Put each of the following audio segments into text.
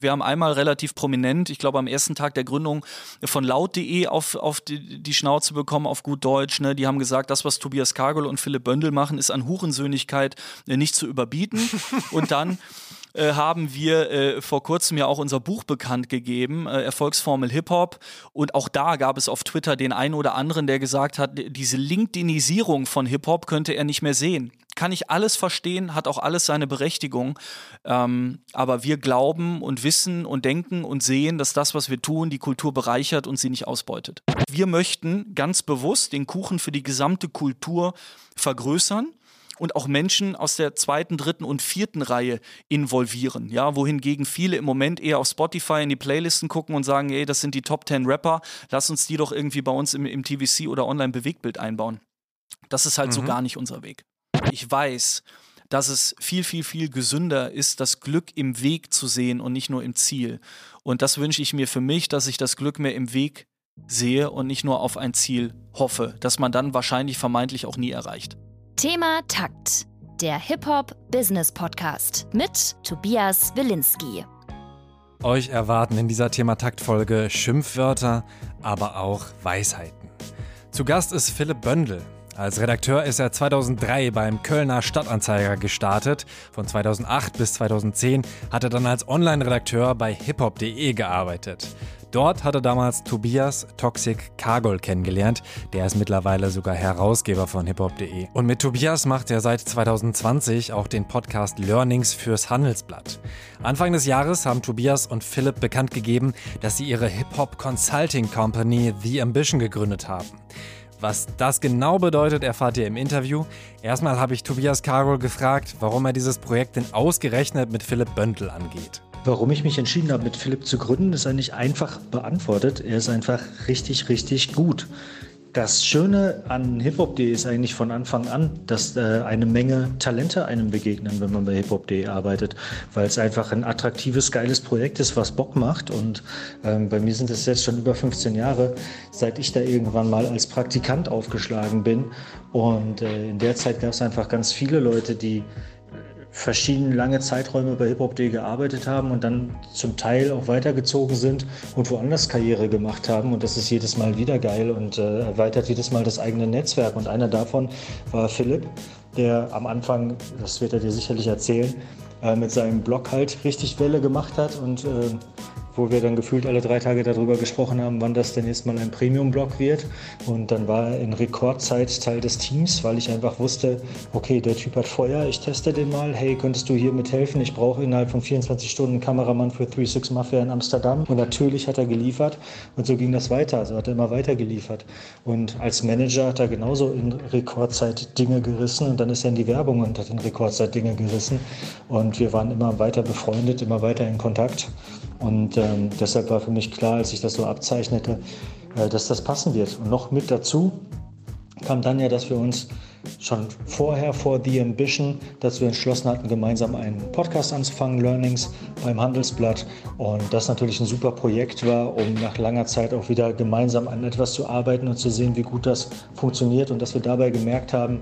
Wir haben einmal relativ prominent, ich glaube am ersten Tag der Gründung von laut.de auf, auf die, die, Schnauze bekommen, auf gut Deutsch. Ne? Die haben gesagt, das, was Tobias Kargel und Philipp Bündel machen, ist an Hurensöhnigkeit äh, nicht zu überbieten. und dann äh, haben wir äh, vor kurzem ja auch unser Buch bekannt gegeben, äh, Erfolgsformel Hip-Hop. Und auch da gab es auf Twitter den einen oder anderen, der gesagt hat, diese LinkedInisierung von Hip-Hop könnte er nicht mehr sehen kann ich alles verstehen, hat auch alles seine Berechtigung. Ähm, aber wir glauben und wissen und denken und sehen, dass das, was wir tun, die Kultur bereichert und sie nicht ausbeutet. Wir möchten ganz bewusst den Kuchen für die gesamte Kultur vergrößern und auch Menschen aus der zweiten, dritten und vierten Reihe involvieren. Ja, wohingegen viele im Moment eher auf Spotify in die Playlisten gucken und sagen, ey, das sind die Top 10 Rapper, lass uns die doch irgendwie bei uns im, im TVC oder Online-Bewegtbild einbauen. Das ist halt mhm. so gar nicht unser Weg. Ich weiß, dass es viel, viel, viel gesünder ist, das Glück im Weg zu sehen und nicht nur im Ziel. Und das wünsche ich mir für mich, dass ich das Glück mehr im Weg sehe und nicht nur auf ein Ziel hoffe, das man dann wahrscheinlich vermeintlich auch nie erreicht. Thema Takt, der Hip-Hop-Business-Podcast mit Tobias Wilinski. Euch erwarten in dieser Thema Takt-Folge Schimpfwörter, aber auch Weisheiten. Zu Gast ist Philipp Böndel. Als Redakteur ist er 2003 beim Kölner Stadtanzeiger gestartet. Von 2008 bis 2010 hat er dann als Online-Redakteur bei hiphop.de gearbeitet. Dort hat er damals Tobias Toxic Kargol kennengelernt. Der ist mittlerweile sogar Herausgeber von hiphop.de. Und mit Tobias macht er seit 2020 auch den Podcast Learnings fürs Handelsblatt. Anfang des Jahres haben Tobias und Philipp bekannt gegeben, dass sie ihre Hip-Hop Consulting Company The Ambition gegründet haben. Was das genau bedeutet, erfahrt ihr im Interview. Erstmal habe ich Tobias Karol gefragt, warum er dieses Projekt denn ausgerechnet mit Philipp Böndel angeht. Warum ich mich entschieden habe, mit Philipp zu gründen, ist eigentlich einfach beantwortet. Er ist einfach richtig, richtig gut. Das Schöne an hiphop.de ist eigentlich von Anfang an, dass äh, eine Menge Talente einem begegnen, wenn man bei hiphop.de arbeitet, weil es einfach ein attraktives, geiles Projekt ist, was Bock macht. Und ähm, bei mir sind es jetzt schon über 15 Jahre, seit ich da irgendwann mal als Praktikant aufgeschlagen bin. Und äh, in der Zeit gab es einfach ganz viele Leute, die verschiedene lange Zeiträume bei HipHop.de gearbeitet haben und dann zum Teil auch weitergezogen sind und woanders Karriere gemacht haben. Und das ist jedes Mal wieder geil und äh, erweitert jedes Mal das eigene Netzwerk. Und einer davon war Philipp, der am Anfang, das wird er dir sicherlich erzählen, äh, mit seinem Blog halt richtig Welle gemacht hat und äh, wo wir dann gefühlt alle drei Tage darüber gesprochen haben, wann das denn jetzt mal ein Premium-Blog wird. Und dann war er in Rekordzeit Teil des Teams, weil ich einfach wusste, okay, der Typ hat Feuer, ich teste den mal, hey, könntest du hier mithelfen? Ich brauche innerhalb von 24 Stunden einen Kameramann für 36 Mafia in Amsterdam. Und natürlich hat er geliefert und so ging das weiter, also hat er immer weiter geliefert. Und als Manager hat er genauso in Rekordzeit Dinge gerissen und dann ist er in die Werbung und hat in Rekordzeit Dinge gerissen. Und wir waren immer weiter befreundet, immer weiter in Kontakt. Und ähm, deshalb war für mich klar, als ich das so abzeichnete, äh, dass das passen wird. Und noch mit dazu kam dann ja, dass wir uns schon vorher vor The Ambition, wir entschlossen hatten, gemeinsam einen Podcast anzufangen, Learnings beim Handelsblatt. Und das natürlich ein super Projekt war, um nach langer Zeit auch wieder gemeinsam an etwas zu arbeiten und zu sehen, wie gut das funktioniert und dass wir dabei gemerkt haben,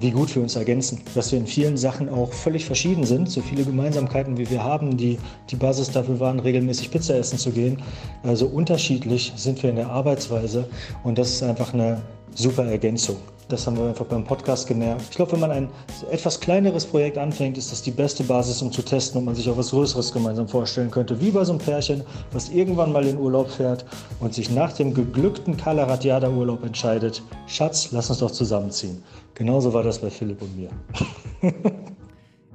wie gut wir uns ergänzen, dass wir in vielen Sachen auch völlig verschieden sind, so viele Gemeinsamkeiten wie wir haben, die die Basis dafür waren, regelmäßig Pizza essen zu gehen. Also unterschiedlich sind wir in der Arbeitsweise und das ist einfach eine super Ergänzung. Das haben wir einfach beim Podcast gemerkt. Ich glaube, wenn man ein etwas kleineres Projekt anfängt, ist das die beste Basis, um zu testen, ob man sich auch was Größeres gemeinsam vorstellen könnte. Wie bei so einem Pärchen, was irgendwann mal in Urlaub fährt und sich nach dem geglückten Kalaratjada-Urlaub entscheidet, Schatz, lass uns doch zusammenziehen. Genauso war das bei Philipp und mir.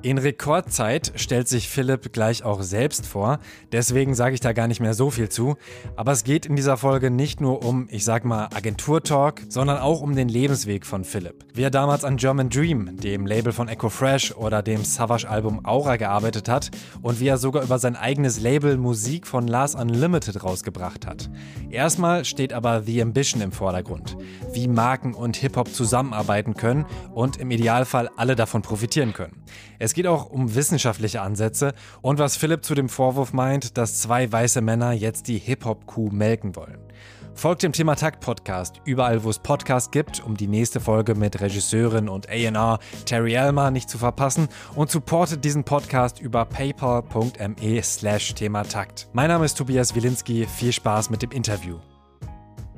In Rekordzeit stellt sich Philipp gleich auch selbst vor, deswegen sage ich da gar nicht mehr so viel zu. Aber es geht in dieser Folge nicht nur um, ich sag mal, Agenturtalk, sondern auch um den Lebensweg von Philipp. Wie er damals an German Dream, dem Label von Echo Fresh oder dem Savage-Album Aura gearbeitet hat und wie er sogar über sein eigenes Label Musik von Lars Unlimited rausgebracht hat. Erstmal steht aber The Ambition im Vordergrund, wie Marken und Hip-Hop zusammenarbeiten können und im Idealfall alle davon profitieren können. Es geht auch um wissenschaftliche Ansätze und was Philipp zu dem Vorwurf meint, dass zwei weiße Männer jetzt die Hip-Hop-Kuh melken wollen. Folgt dem Thema Takt Podcast überall, wo es Podcasts gibt, um die nächste Folge mit Regisseurin und A&R Terry Elmer nicht zu verpassen und supportet diesen Podcast über paypal.me slash Thematakt. Mein Name ist Tobias Wilinski. Viel Spaß mit dem Interview.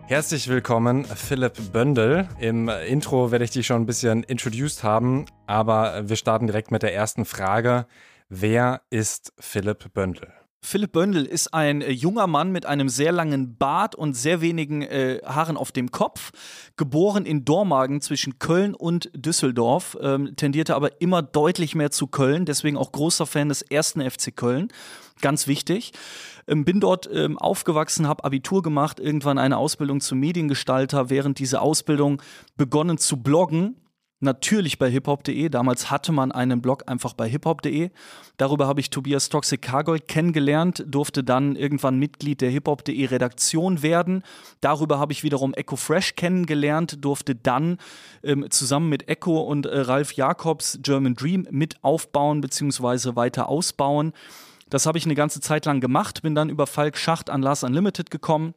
Herzlich willkommen, Philipp Böndel. Im Intro werde ich dich schon ein bisschen introduced haben, aber wir starten direkt mit der ersten Frage. Wer ist Philipp Böndel? Philipp Böndel ist ein äh, junger Mann mit einem sehr langen Bart und sehr wenigen äh, Haaren auf dem Kopf, geboren in Dormagen zwischen Köln und Düsseldorf, ähm, tendierte aber immer deutlich mehr zu Köln, deswegen auch großer Fan des ersten FC Köln, ganz wichtig. Ähm, bin dort ähm, aufgewachsen, habe Abitur gemacht, irgendwann eine Ausbildung zum Mediengestalter, während dieser Ausbildung begonnen zu bloggen. Natürlich bei hiphop.de. Damals hatte man einen Blog einfach bei hiphop.de. Darüber habe ich Tobias Toxic Cargold kennengelernt, durfte dann irgendwann Mitglied der hiphop.de Redaktion werden. Darüber habe ich wiederum Echo Fresh kennengelernt, durfte dann ähm, zusammen mit Echo und äh, Ralf Jakobs German Dream mit aufbauen bzw. weiter ausbauen. Das habe ich eine ganze Zeit lang gemacht, bin dann über Falk Schacht an Lars Unlimited gekommen.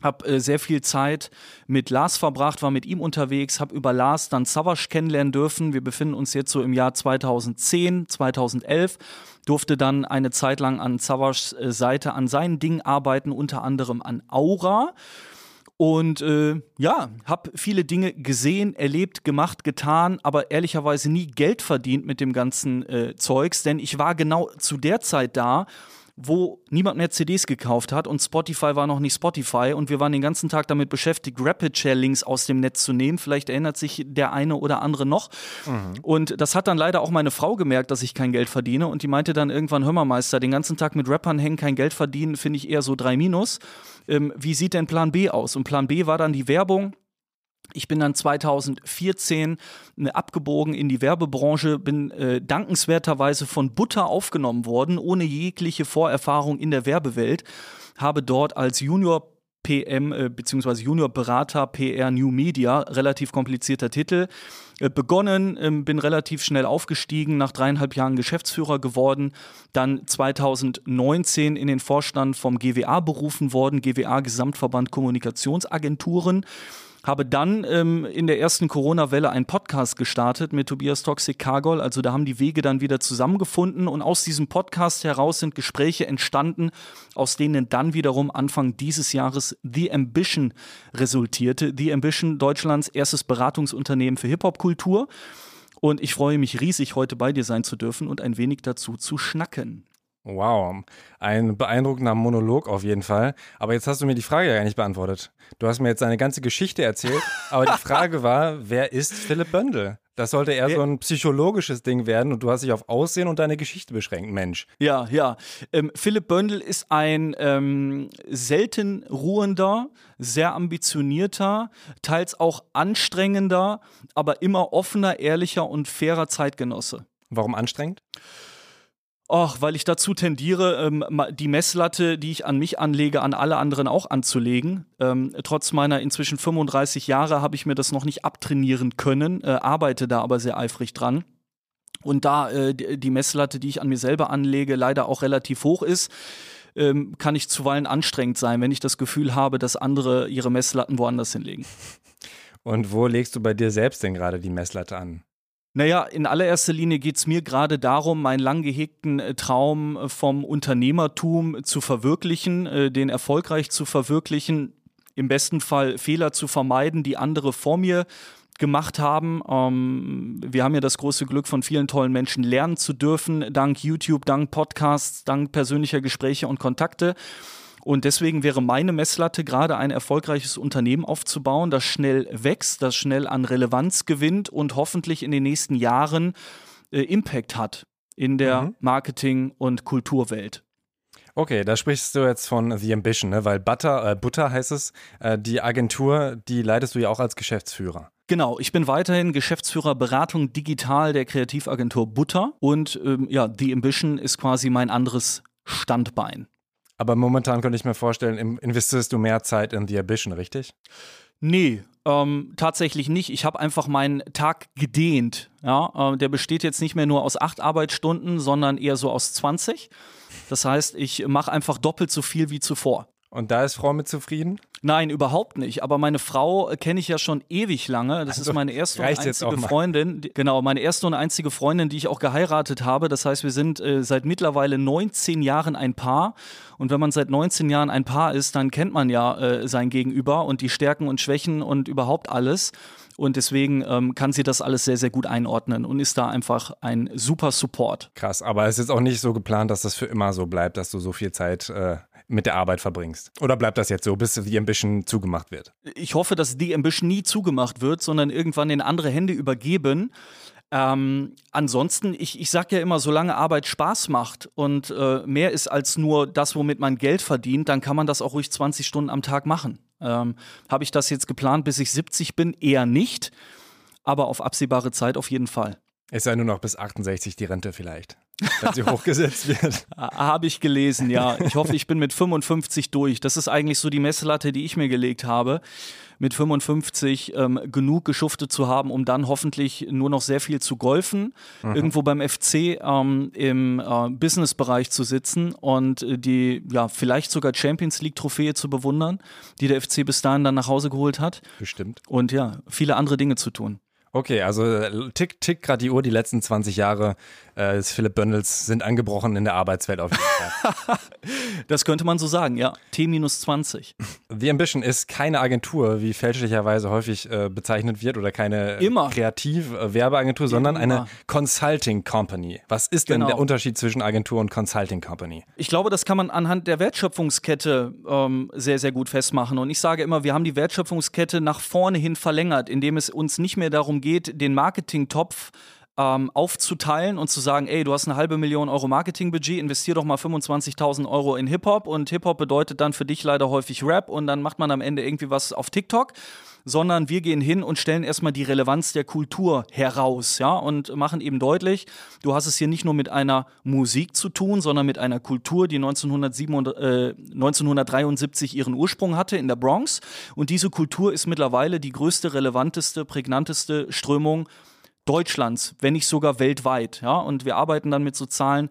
Hab äh, sehr viel Zeit mit Lars verbracht, war mit ihm unterwegs, hab über Lars dann Savage kennenlernen dürfen. Wir befinden uns jetzt so im Jahr 2010, 2011. Durfte dann eine Zeit lang an Savage äh, Seite an seinen Dingen arbeiten, unter anderem an Aura. Und äh, ja, habe viele Dinge gesehen, erlebt, gemacht, getan, aber ehrlicherweise nie Geld verdient mit dem ganzen äh, Zeugs, denn ich war genau zu der Zeit da, wo niemand mehr CDs gekauft hat und Spotify war noch nicht Spotify und wir waren den ganzen Tag damit beschäftigt, Rapid Share Links aus dem Netz zu nehmen. Vielleicht erinnert sich der eine oder andere noch. Mhm. Und das hat dann leider auch meine Frau gemerkt, dass ich kein Geld verdiene und die meinte dann irgendwann, hör mal Meister, den ganzen Tag mit Rappern hängen, kein Geld verdienen, finde ich eher so drei Minus. Ähm, wie sieht denn Plan B aus? Und Plan B war dann die Werbung ich bin dann 2014 äh, abgebogen in die Werbebranche, bin äh, dankenswerterweise von Butter aufgenommen worden, ohne jegliche Vorerfahrung in der Werbewelt, habe dort als Junior PM äh, bzw. Junior Berater PR New Media, relativ komplizierter Titel, äh, begonnen, äh, bin relativ schnell aufgestiegen, nach dreieinhalb Jahren Geschäftsführer geworden, dann 2019 in den Vorstand vom GWA berufen worden, GWA Gesamtverband Kommunikationsagenturen habe dann ähm, in der ersten Corona-Welle einen Podcast gestartet mit Tobias Toxic Cargol. Also da haben die Wege dann wieder zusammengefunden und aus diesem Podcast heraus sind Gespräche entstanden, aus denen dann wiederum Anfang dieses Jahres The Ambition resultierte. The Ambition, Deutschlands erstes Beratungsunternehmen für Hip-Hop-Kultur. Und ich freue mich riesig, heute bei dir sein zu dürfen und ein wenig dazu zu schnacken. Wow, ein beeindruckender Monolog auf jeden Fall. Aber jetzt hast du mir die Frage ja gar nicht beantwortet. Du hast mir jetzt eine ganze Geschichte erzählt, aber die Frage war, wer ist Philipp Böndel? Das sollte eher so ein psychologisches Ding werden und du hast dich auf Aussehen und deine Geschichte beschränkt, Mensch. Ja, ja. Ähm, Philipp Böndel ist ein ähm, selten ruhender, sehr ambitionierter, teils auch anstrengender, aber immer offener, ehrlicher und fairer Zeitgenosse. Warum anstrengend? Ach, weil ich dazu tendiere, ähm, die Messlatte, die ich an mich anlege, an alle anderen auch anzulegen. Ähm, trotz meiner inzwischen 35 Jahre habe ich mir das noch nicht abtrainieren können, äh, arbeite da aber sehr eifrig dran. Und da äh, die Messlatte, die ich an mir selber anlege, leider auch relativ hoch ist, ähm, kann ich zuweilen anstrengend sein, wenn ich das Gefühl habe, dass andere ihre Messlatten woanders hinlegen. Und wo legst du bei dir selbst denn gerade die Messlatte an? Naja, in allererster Linie geht es mir gerade darum, meinen lang gehegten äh, Traum äh, vom Unternehmertum zu verwirklichen, äh, den erfolgreich zu verwirklichen, im besten Fall Fehler zu vermeiden, die andere vor mir gemacht haben. Ähm, wir haben ja das große Glück, von vielen tollen Menschen lernen zu dürfen, dank YouTube, dank Podcasts, dank persönlicher Gespräche und Kontakte. Und deswegen wäre meine Messlatte gerade ein erfolgreiches Unternehmen aufzubauen, das schnell wächst, das schnell an Relevanz gewinnt und hoffentlich in den nächsten Jahren äh, Impact hat in der mhm. Marketing- und Kulturwelt. Okay, da sprichst du jetzt von The Ambition, ne? weil Butter, äh, Butter heißt es, äh, die Agentur, die leitest du ja auch als Geschäftsführer. Genau, ich bin weiterhin Geschäftsführer Beratung digital der Kreativagentur Butter und ähm, ja, The Ambition ist quasi mein anderes Standbein. Aber momentan könnte ich mir vorstellen, investierst du mehr Zeit in The Ambition, richtig? Nee, ähm, tatsächlich nicht. Ich habe einfach meinen Tag gedehnt. Ja? Äh, der besteht jetzt nicht mehr nur aus acht Arbeitsstunden, sondern eher so aus 20. Das heißt, ich mache einfach doppelt so viel wie zuvor. Und da ist Frau mit zufrieden? Nein, überhaupt nicht. Aber meine Frau äh, kenne ich ja schon ewig lange. Das also, ist meine erste und einzige Freundin. Genau, meine erste und einzige Freundin, die ich auch geheiratet habe. Das heißt, wir sind äh, seit mittlerweile 19 Jahren ein Paar. Und wenn man seit 19 Jahren ein Paar ist, dann kennt man ja äh, sein Gegenüber und die Stärken und Schwächen und überhaupt alles. Und deswegen ähm, kann sie das alles sehr, sehr gut einordnen und ist da einfach ein super Support. Krass, aber es ist auch nicht so geplant, dass das für immer so bleibt, dass du so viel Zeit äh, mit der Arbeit verbringst? Oder bleibt das jetzt so, bis die Ambition zugemacht wird? Ich hoffe, dass die Ambition nie zugemacht wird, sondern irgendwann in andere Hände übergeben. Ähm, ansonsten, ich, ich sage ja immer, solange Arbeit Spaß macht und äh, mehr ist als nur das, womit man Geld verdient, dann kann man das auch ruhig 20 Stunden am Tag machen. Ähm, Habe ich das jetzt geplant, bis ich 70 bin? Eher nicht, aber auf absehbare Zeit auf jeden Fall. Es sei nur noch bis 68 die Rente vielleicht wenn sie hochgesetzt wird. Habe ich gelesen, ja. Ich hoffe, ich bin mit 55 durch. Das ist eigentlich so die Messlatte, die ich mir gelegt habe. Mit 55 ähm, genug geschuftet zu haben, um dann hoffentlich nur noch sehr viel zu golfen, mhm. irgendwo beim FC ähm, im äh, Businessbereich zu sitzen und äh, die ja vielleicht sogar Champions League Trophäe zu bewundern, die der FC bis dahin dann nach Hause geholt hat. Bestimmt. Und ja, viele andere Dinge zu tun. Okay, also äh, tick, tick gerade die Uhr, die letzten 20 Jahre äh, des Philipp Bündels sind angebrochen in der Arbeitswelt auf jeden Fall. das könnte man so sagen, ja. T-20. The Ambition ist keine Agentur, wie fälschlicherweise häufig äh, bezeichnet wird, oder keine Kreativ-Werbeagentur, sondern Immer. eine Consulting Company. Was ist genau. denn der Unterschied zwischen Agentur und Consulting Company? Ich glaube, das kann man anhand der Wertschöpfungskette ähm, sehr, sehr gut festmachen. Und ich sage immer, wir haben die Wertschöpfungskette nach vorne hin verlängert, indem es uns nicht mehr darum geht, den Marketingtopf ähm, aufzuteilen und zu sagen, ey, du hast eine halbe Million Euro Marketingbudget, investier doch mal 25.000 Euro in Hip-Hop und Hip-Hop bedeutet dann für dich leider häufig Rap und dann macht man am Ende irgendwie was auf TikTok, sondern wir gehen hin und stellen erstmal die Relevanz der Kultur heraus, ja, und machen eben deutlich, du hast es hier nicht nur mit einer Musik zu tun, sondern mit einer Kultur, die 1907, äh, 1973 ihren Ursprung hatte in der Bronx. Und diese Kultur ist mittlerweile die größte, relevanteste, prägnanteste Strömung Deutschlands, wenn nicht sogar weltweit. Ja? Und wir arbeiten dann mit so Zahlen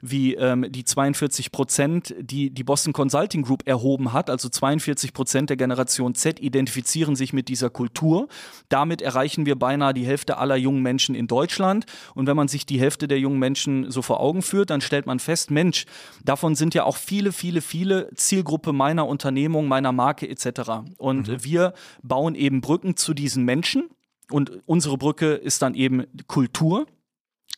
wie ähm, die 42 Prozent, die die Boston Consulting Group erhoben hat. Also 42 Prozent der Generation Z identifizieren sich mit dieser Kultur. Damit erreichen wir beinahe die Hälfte aller jungen Menschen in Deutschland. Und wenn man sich die Hälfte der jungen Menschen so vor Augen führt, dann stellt man fest, Mensch, davon sind ja auch viele, viele, viele Zielgruppe meiner Unternehmung, meiner Marke etc. Und mhm. wir bauen eben Brücken zu diesen Menschen und unsere Brücke ist dann eben Kultur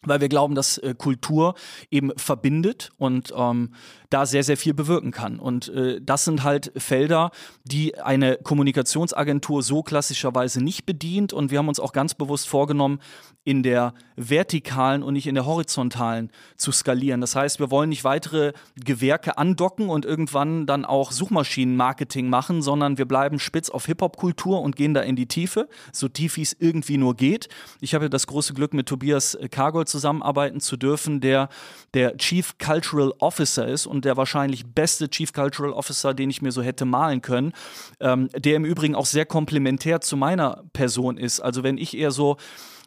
weil wir glauben, dass äh, Kultur eben verbindet. Und ähm, da sehr, sehr viel bewirken kann. Und äh, das sind halt Felder, die eine Kommunikationsagentur so klassischerweise nicht bedient. Und wir haben uns auch ganz bewusst vorgenommen, in der vertikalen und nicht in der horizontalen zu skalieren. Das heißt, wir wollen nicht weitere Gewerke andocken und irgendwann dann auch Suchmaschinenmarketing machen, sondern wir bleiben spitz auf Hip-Hop-Kultur und gehen da in die Tiefe, so tief wie es irgendwie nur geht. Ich habe das große Glück, mit Tobias Kargol zusammenarbeiten zu dürfen, der der Chief Cultural Officer ist und der wahrscheinlich beste Chief Cultural Officer, den ich mir so hätte malen können, ähm, der im Übrigen auch sehr komplementär zu meiner Person ist. Also wenn ich eher so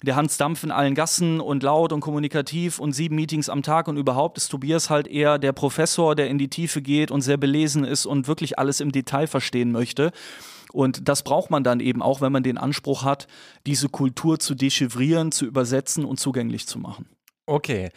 der Hans Dampf in allen Gassen und laut und kommunikativ und sieben Meetings am Tag und überhaupt ist Tobias halt eher der Professor, der in die Tiefe geht und sehr belesen ist und wirklich alles im Detail verstehen möchte. Und das braucht man dann eben auch, wenn man den Anspruch hat, diese Kultur zu dechiffrieren, zu übersetzen und zugänglich zu machen. Okay,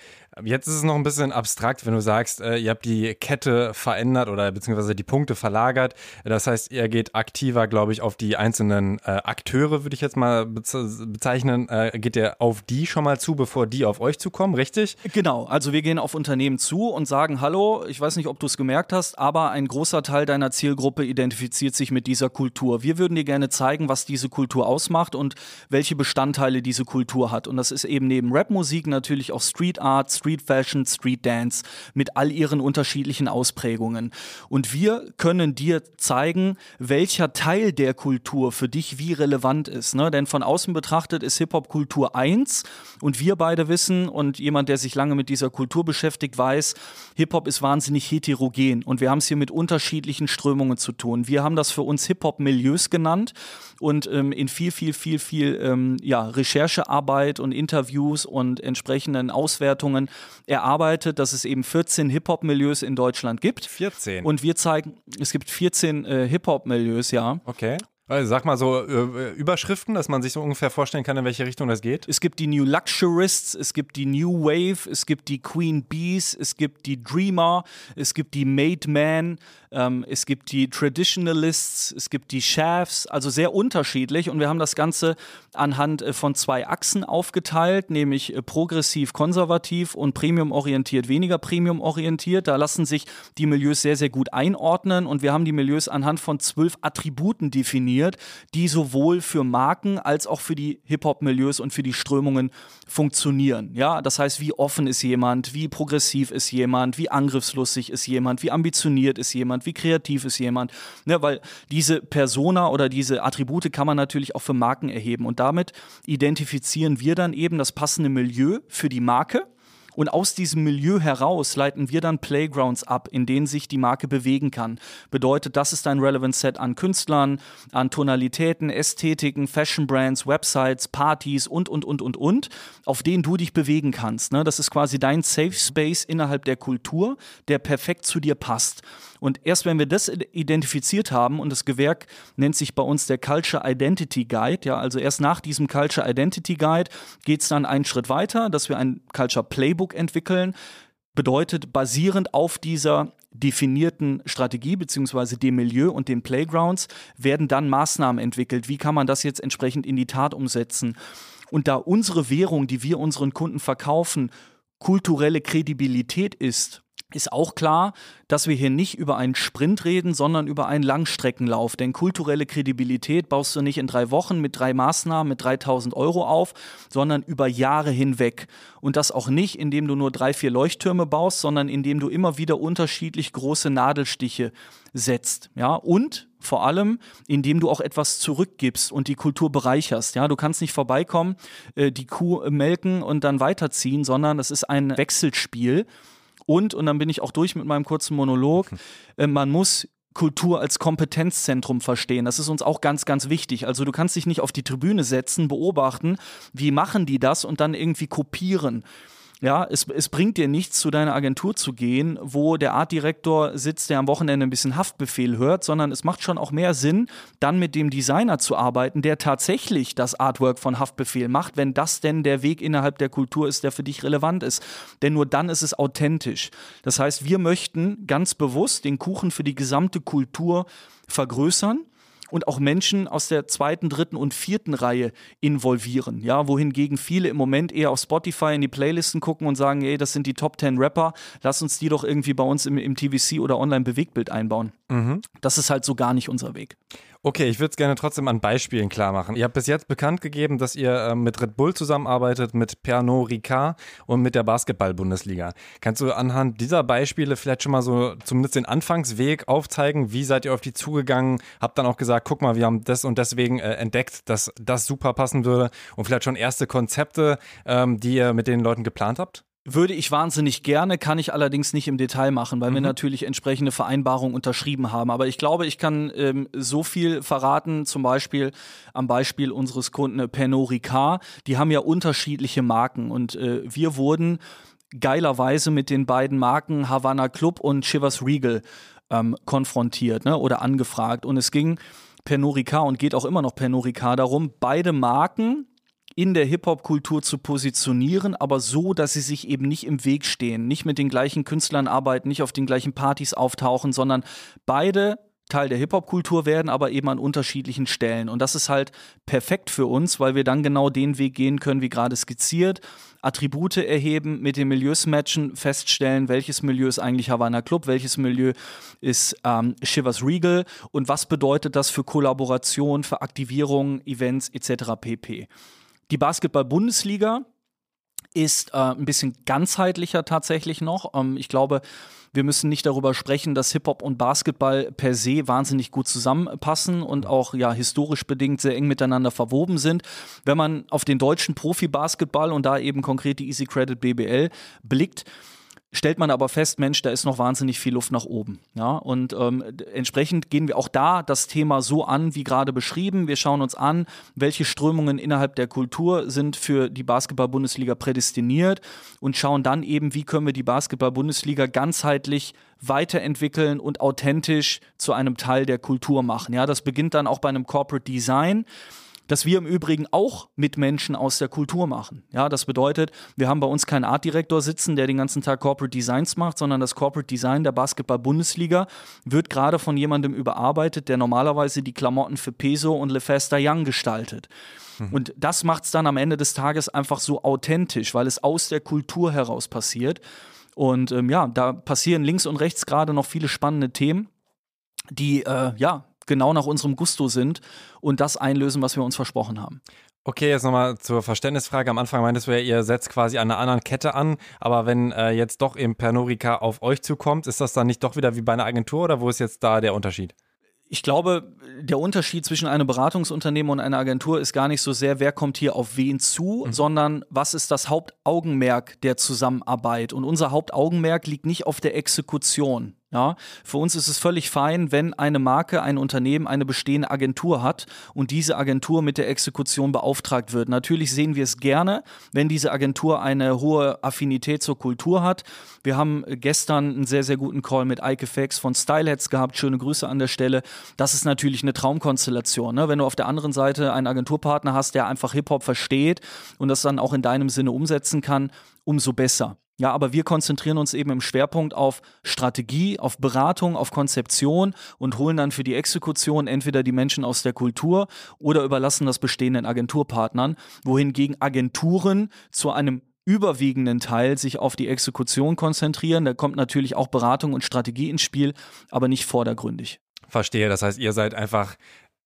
Jetzt ist es noch ein bisschen abstrakt, wenn du sagst, äh, ihr habt die Kette verändert oder beziehungsweise die Punkte verlagert. Das heißt, ihr geht aktiver, glaube ich, auf die einzelnen äh, Akteure, würde ich jetzt mal bezeichnen. Äh, geht ihr auf die schon mal zu, bevor die auf euch zukommen, richtig? Genau, also wir gehen auf Unternehmen zu und sagen, hallo, ich weiß nicht, ob du es gemerkt hast, aber ein großer Teil deiner Zielgruppe identifiziert sich mit dieser Kultur. Wir würden dir gerne zeigen, was diese Kultur ausmacht und welche Bestandteile diese Kultur hat. Und das ist eben neben Rapmusik natürlich auch Street Art, Street Street Fashion, Street Dance mit all ihren unterschiedlichen Ausprägungen. Und wir können dir zeigen, welcher Teil der Kultur für dich wie relevant ist. Ne? Denn von außen betrachtet ist Hip-Hop-Kultur eins und wir beide wissen und jemand, der sich lange mit dieser Kultur beschäftigt, weiß, Hip-Hop ist wahnsinnig heterogen und wir haben es hier mit unterschiedlichen Strömungen zu tun. Wir haben das für uns Hip-Hop-Milieus genannt und ähm, in viel, viel, viel, viel ähm, ja, Recherchearbeit und Interviews und entsprechenden Auswertungen erarbeitet, dass es eben 14 Hip-Hop-Milieus in Deutschland gibt. 14. Und wir zeigen, es gibt 14 äh, Hip-Hop-Milieus, ja. Okay. Also sag mal so äh, Überschriften, dass man sich so ungefähr vorstellen kann, in welche Richtung das geht. Es gibt die New Luxurists, es gibt die New Wave, es gibt die Queen Bees, es gibt die Dreamer, es gibt die Made Man, ähm, es gibt die Traditionalists, es gibt die Shafts, also sehr unterschiedlich. Und wir haben das Ganze anhand äh, von zwei Achsen aufgeteilt, nämlich äh, progressiv-konservativ und premium-orientiert, weniger premium-orientiert. Da lassen sich die Milieus sehr, sehr gut einordnen. Und wir haben die Milieus anhand von zwölf Attributen definiert, die sowohl für Marken als auch für die Hip-Hop-Milieus und für die Strömungen funktionieren. Ja, das heißt, wie offen ist jemand, wie progressiv ist jemand, wie angriffslustig ist jemand, wie ambitioniert ist jemand, wie kreativ ist jemand. Ne, weil diese Persona oder diese Attribute kann man natürlich auch für Marken erheben und damit identifizieren wir dann eben das passende Milieu für die Marke und aus diesem Milieu heraus leiten wir dann Playgrounds ab, in denen sich die Marke bewegen kann. Bedeutet, das ist ein Relevant Set an Künstlern, an Tonalitäten, Ästhetiken, Fashion Brands, Websites, Partys und, und, und, und, und, auf denen du dich bewegen kannst. Ne? Das ist quasi dein Safe Space innerhalb der Kultur, der perfekt zu dir passt. Und erst wenn wir das identifiziert haben, und das Gewerk nennt sich bei uns der Culture Identity Guide, ja, also erst nach diesem Culture Identity Guide geht es dann einen Schritt weiter, dass wir ein Culture Playbook entwickeln. Bedeutet, basierend auf dieser definierten Strategie beziehungsweise dem Milieu und den Playgrounds werden dann Maßnahmen entwickelt. Wie kann man das jetzt entsprechend in die Tat umsetzen? Und da unsere Währung, die wir unseren Kunden verkaufen, kulturelle Kredibilität ist ist auch klar, dass wir hier nicht über einen Sprint reden, sondern über einen Langstreckenlauf. Denn kulturelle Kredibilität baust du nicht in drei Wochen mit drei Maßnahmen mit 3000 Euro auf, sondern über Jahre hinweg. Und das auch nicht, indem du nur drei, vier Leuchttürme baust, sondern indem du immer wieder unterschiedlich große Nadelstiche setzt. Ja, und vor allem, indem du auch etwas zurückgibst und die Kultur bereicherst. Ja, du kannst nicht vorbeikommen, äh, die Kuh melken und dann weiterziehen, sondern es ist ein Wechselspiel. Und, und dann bin ich auch durch mit meinem kurzen Monolog, äh, man muss Kultur als Kompetenzzentrum verstehen. Das ist uns auch ganz, ganz wichtig. Also du kannst dich nicht auf die Tribüne setzen, beobachten, wie machen die das und dann irgendwie kopieren. Ja, es, es bringt dir nichts, zu deiner Agentur zu gehen, wo der Artdirektor sitzt, der am Wochenende ein bisschen Haftbefehl hört, sondern es macht schon auch mehr Sinn, dann mit dem Designer zu arbeiten, der tatsächlich das Artwork von Haftbefehl macht, wenn das denn der Weg innerhalb der Kultur ist, der für dich relevant ist. Denn nur dann ist es authentisch. Das heißt, wir möchten ganz bewusst den Kuchen für die gesamte Kultur vergrößern und auch Menschen aus der zweiten, dritten und vierten Reihe involvieren. Ja, wohingegen viele im Moment eher auf Spotify in die Playlisten gucken und sagen, ey, das sind die Top 10 Rapper, lass uns die doch irgendwie bei uns im, im TVC oder Online-Bewegtbild einbauen. Mhm. Das ist halt so gar nicht unser Weg. Okay, ich würde es gerne trotzdem an Beispielen klar machen. Ihr habt bis jetzt bekannt gegeben, dass ihr äh, mit Red Bull zusammenarbeitet, mit Pernod Ricard und mit der Basketball-Bundesliga. Kannst du anhand dieser Beispiele vielleicht schon mal so zumindest den Anfangsweg aufzeigen? Wie seid ihr auf die zugegangen? Habt dann auch gesagt, guck mal, wir haben das und deswegen äh, entdeckt, dass das super passen würde und vielleicht schon erste Konzepte, ähm, die ihr mit den Leuten geplant habt? Würde ich wahnsinnig gerne, kann ich allerdings nicht im Detail machen, weil mhm. wir natürlich entsprechende Vereinbarungen unterschrieben haben. Aber ich glaube, ich kann ähm, so viel verraten, zum Beispiel am Beispiel unseres Kunden Pernod Ricard. Die haben ja unterschiedliche Marken und äh, wir wurden geilerweise mit den beiden Marken Havana Club und Chivas Regal ähm, konfrontiert ne, oder angefragt. Und es ging Pernod Ricard und geht auch immer noch Pernod Ricard darum, beide Marken in der Hip-Hop-Kultur zu positionieren, aber so, dass sie sich eben nicht im Weg stehen, nicht mit den gleichen Künstlern arbeiten, nicht auf den gleichen Partys auftauchen, sondern beide Teil der Hip-Hop-Kultur werden, aber eben an unterschiedlichen Stellen. Und das ist halt perfekt für uns, weil wir dann genau den Weg gehen können, wie gerade skizziert. Attribute erheben, mit den Milieus matchen, feststellen, welches Milieu ist eigentlich Havana Club, welches Milieu ist ähm, Shivers Regal und was bedeutet das für Kollaboration, für Aktivierung, Events etc. pp. Die Basketball-Bundesliga ist äh, ein bisschen ganzheitlicher tatsächlich noch. Ähm, ich glaube, wir müssen nicht darüber sprechen, dass Hip-Hop und Basketball per se wahnsinnig gut zusammenpassen und auch ja historisch bedingt sehr eng miteinander verwoben sind. Wenn man auf den deutschen Profi-Basketball und da eben konkret die Easy Credit BBL blickt, stellt man aber fest, Mensch, da ist noch wahnsinnig viel Luft nach oben. Ja, und ähm, entsprechend gehen wir auch da das Thema so an, wie gerade beschrieben. Wir schauen uns an, welche Strömungen innerhalb der Kultur sind für die Basketball-Bundesliga prädestiniert und schauen dann eben, wie können wir die Basketball-Bundesliga ganzheitlich weiterentwickeln und authentisch zu einem Teil der Kultur machen. Ja, das beginnt dann auch bei einem Corporate Design das wir im Übrigen auch mit Menschen aus der Kultur machen. Ja, das bedeutet, wir haben bei uns keinen Artdirektor sitzen, der den ganzen Tag Corporate Designs macht, sondern das Corporate Design der Basketball-Bundesliga wird gerade von jemandem überarbeitet, der normalerweise die Klamotten für Peso und LeFesta Young gestaltet. Mhm. Und das macht es dann am Ende des Tages einfach so authentisch, weil es aus der Kultur heraus passiert. Und ähm, ja, da passieren links und rechts gerade noch viele spannende Themen, die äh, ja genau nach unserem Gusto sind und das einlösen, was wir uns versprochen haben. Okay, jetzt nochmal zur Verständnisfrage. Am Anfang meintest du ja, ihr setzt quasi an einer anderen Kette an, aber wenn äh, jetzt doch eben Pernorica auf euch zukommt, ist das dann nicht doch wieder wie bei einer Agentur oder wo ist jetzt da der Unterschied? ich glaube, der Unterschied zwischen einem Beratungsunternehmen und einer Agentur ist gar nicht so sehr, wer kommt hier auf wen zu, mhm. sondern was ist das Hauptaugenmerk der Zusammenarbeit. Und unser Hauptaugenmerk liegt nicht auf der Exekution. Ja, für uns ist es völlig fein, wenn eine Marke, ein Unternehmen eine bestehende Agentur hat und diese Agentur mit der Exekution beauftragt wird. Natürlich sehen wir es gerne, wenn diese Agentur eine hohe Affinität zur Kultur hat. Wir haben gestern einen sehr, sehr guten Call mit Ike Fax von Styleheads gehabt. Schöne Grüße an der Stelle. Das ist natürlich eine Traumkonstellation. Ne? Wenn du auf der anderen Seite einen Agenturpartner hast, der einfach Hip-Hop versteht und das dann auch in deinem Sinne umsetzen kann, umso besser. Ja, aber wir konzentrieren uns eben im Schwerpunkt auf Strategie, auf Beratung, auf Konzeption und holen dann für die Exekution entweder die Menschen aus der Kultur oder überlassen das bestehenden Agenturpartnern, wohingegen Agenturen zu einem überwiegenden Teil sich auf die Exekution konzentrieren. Da kommt natürlich auch Beratung und Strategie ins Spiel, aber nicht vordergründig. Verstehe, das heißt, ihr seid einfach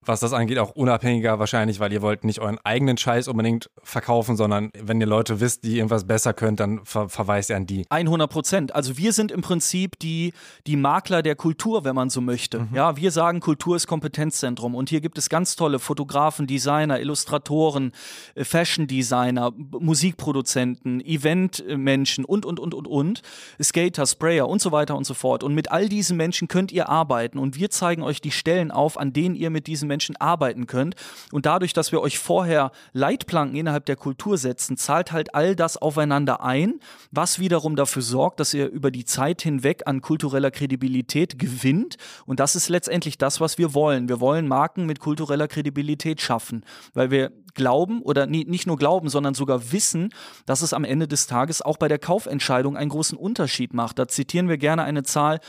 was das angeht, auch unabhängiger wahrscheinlich, weil ihr wollt nicht euren eigenen Scheiß unbedingt verkaufen, sondern wenn ihr Leute wisst, die irgendwas besser könnt, dann ver verweist ihr an die. 100 Prozent. Also wir sind im Prinzip die, die Makler der Kultur, wenn man so möchte. Mhm. Ja, wir sagen, Kultur ist Kompetenzzentrum und hier gibt es ganz tolle Fotografen, Designer, Illustratoren, äh, Fashion Designer, Musikproduzenten, Eventmenschen und, und, und, und, und, Skater, Sprayer und so weiter und so fort. Und mit all diesen Menschen könnt ihr arbeiten und wir zeigen euch die Stellen auf, an denen ihr mit diesen Menschen arbeiten könnt. Und dadurch, dass wir euch vorher Leitplanken innerhalb der Kultur setzen, zahlt halt all das aufeinander ein, was wiederum dafür sorgt, dass ihr über die Zeit hinweg an kultureller Kredibilität gewinnt. Und das ist letztendlich das, was wir wollen. Wir wollen Marken mit kultureller Kredibilität schaffen, weil wir glauben oder nie, nicht nur glauben, sondern sogar wissen, dass es am Ende des Tages auch bei der Kaufentscheidung einen großen Unterschied macht. Da zitieren wir gerne eine Zahl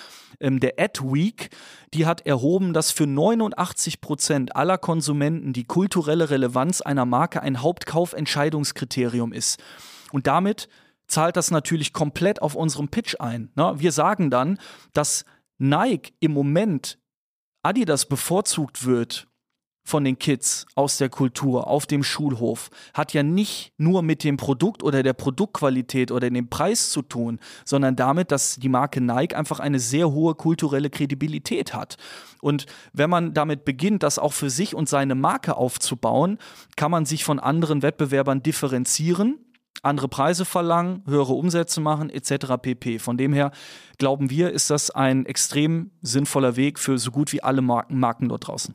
ähm, der AdWeek, die hat erhoben, dass für 89 Prozent aller Konsumenten die kulturelle Relevanz einer Marke ein Hauptkaufentscheidungskriterium ist. Und damit zahlt das natürlich komplett auf unserem Pitch ein. Ne? Wir sagen dann, dass Nike im Moment Adidas bevorzugt wird von den Kids aus der Kultur auf dem Schulhof hat ja nicht nur mit dem Produkt oder der Produktqualität oder dem Preis zu tun, sondern damit, dass die Marke Nike einfach eine sehr hohe kulturelle Kredibilität hat. Und wenn man damit beginnt, das auch für sich und seine Marke aufzubauen, kann man sich von anderen Wettbewerbern differenzieren andere Preise verlangen, höhere Umsätze machen etc. pp. Von dem her glauben wir, ist das ein extrem sinnvoller Weg für so gut wie alle Marken, Marken dort draußen.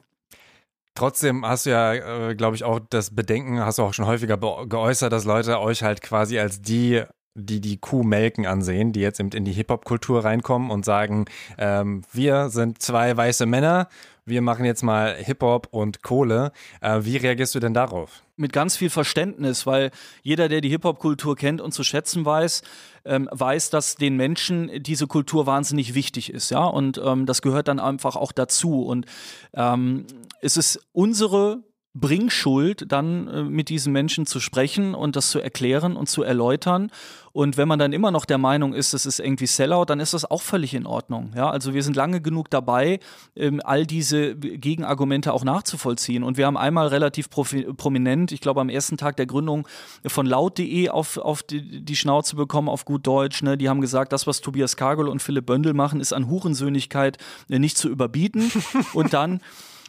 Trotzdem hast du ja, äh, glaube ich, auch das Bedenken, hast du auch schon häufiger geäußert, dass Leute euch halt quasi als die die die Kuh melken ansehen, die jetzt eben in die Hip-Hop-Kultur reinkommen und sagen, ähm, wir sind zwei weiße Männer, wir machen jetzt mal Hip-Hop und Kohle. Äh, wie reagierst du denn darauf? Mit ganz viel Verständnis, weil jeder, der die Hip-Hop-Kultur kennt und zu schätzen weiß, ähm, weiß, dass den Menschen diese Kultur wahnsinnig wichtig ist, ja, und ähm, das gehört dann einfach auch dazu. Und ähm, es ist unsere Bringschuld, dann äh, mit diesen Menschen zu sprechen und das zu erklären und zu erläutern. Und wenn man dann immer noch der Meinung ist, es ist irgendwie Sellout, dann ist das auch völlig in Ordnung. Ja, also wir sind lange genug dabei, ähm, all diese Gegenargumente auch nachzuvollziehen. Und wir haben einmal relativ prominent, ich glaube am ersten Tag der Gründung von laut.de auf, auf die, die, Schnauze bekommen, auf gut Deutsch. Ne? Die haben gesagt, das, was Tobias Kargel und Philipp Böndel machen, ist an Hurensöhnigkeit äh, nicht zu überbieten. und dann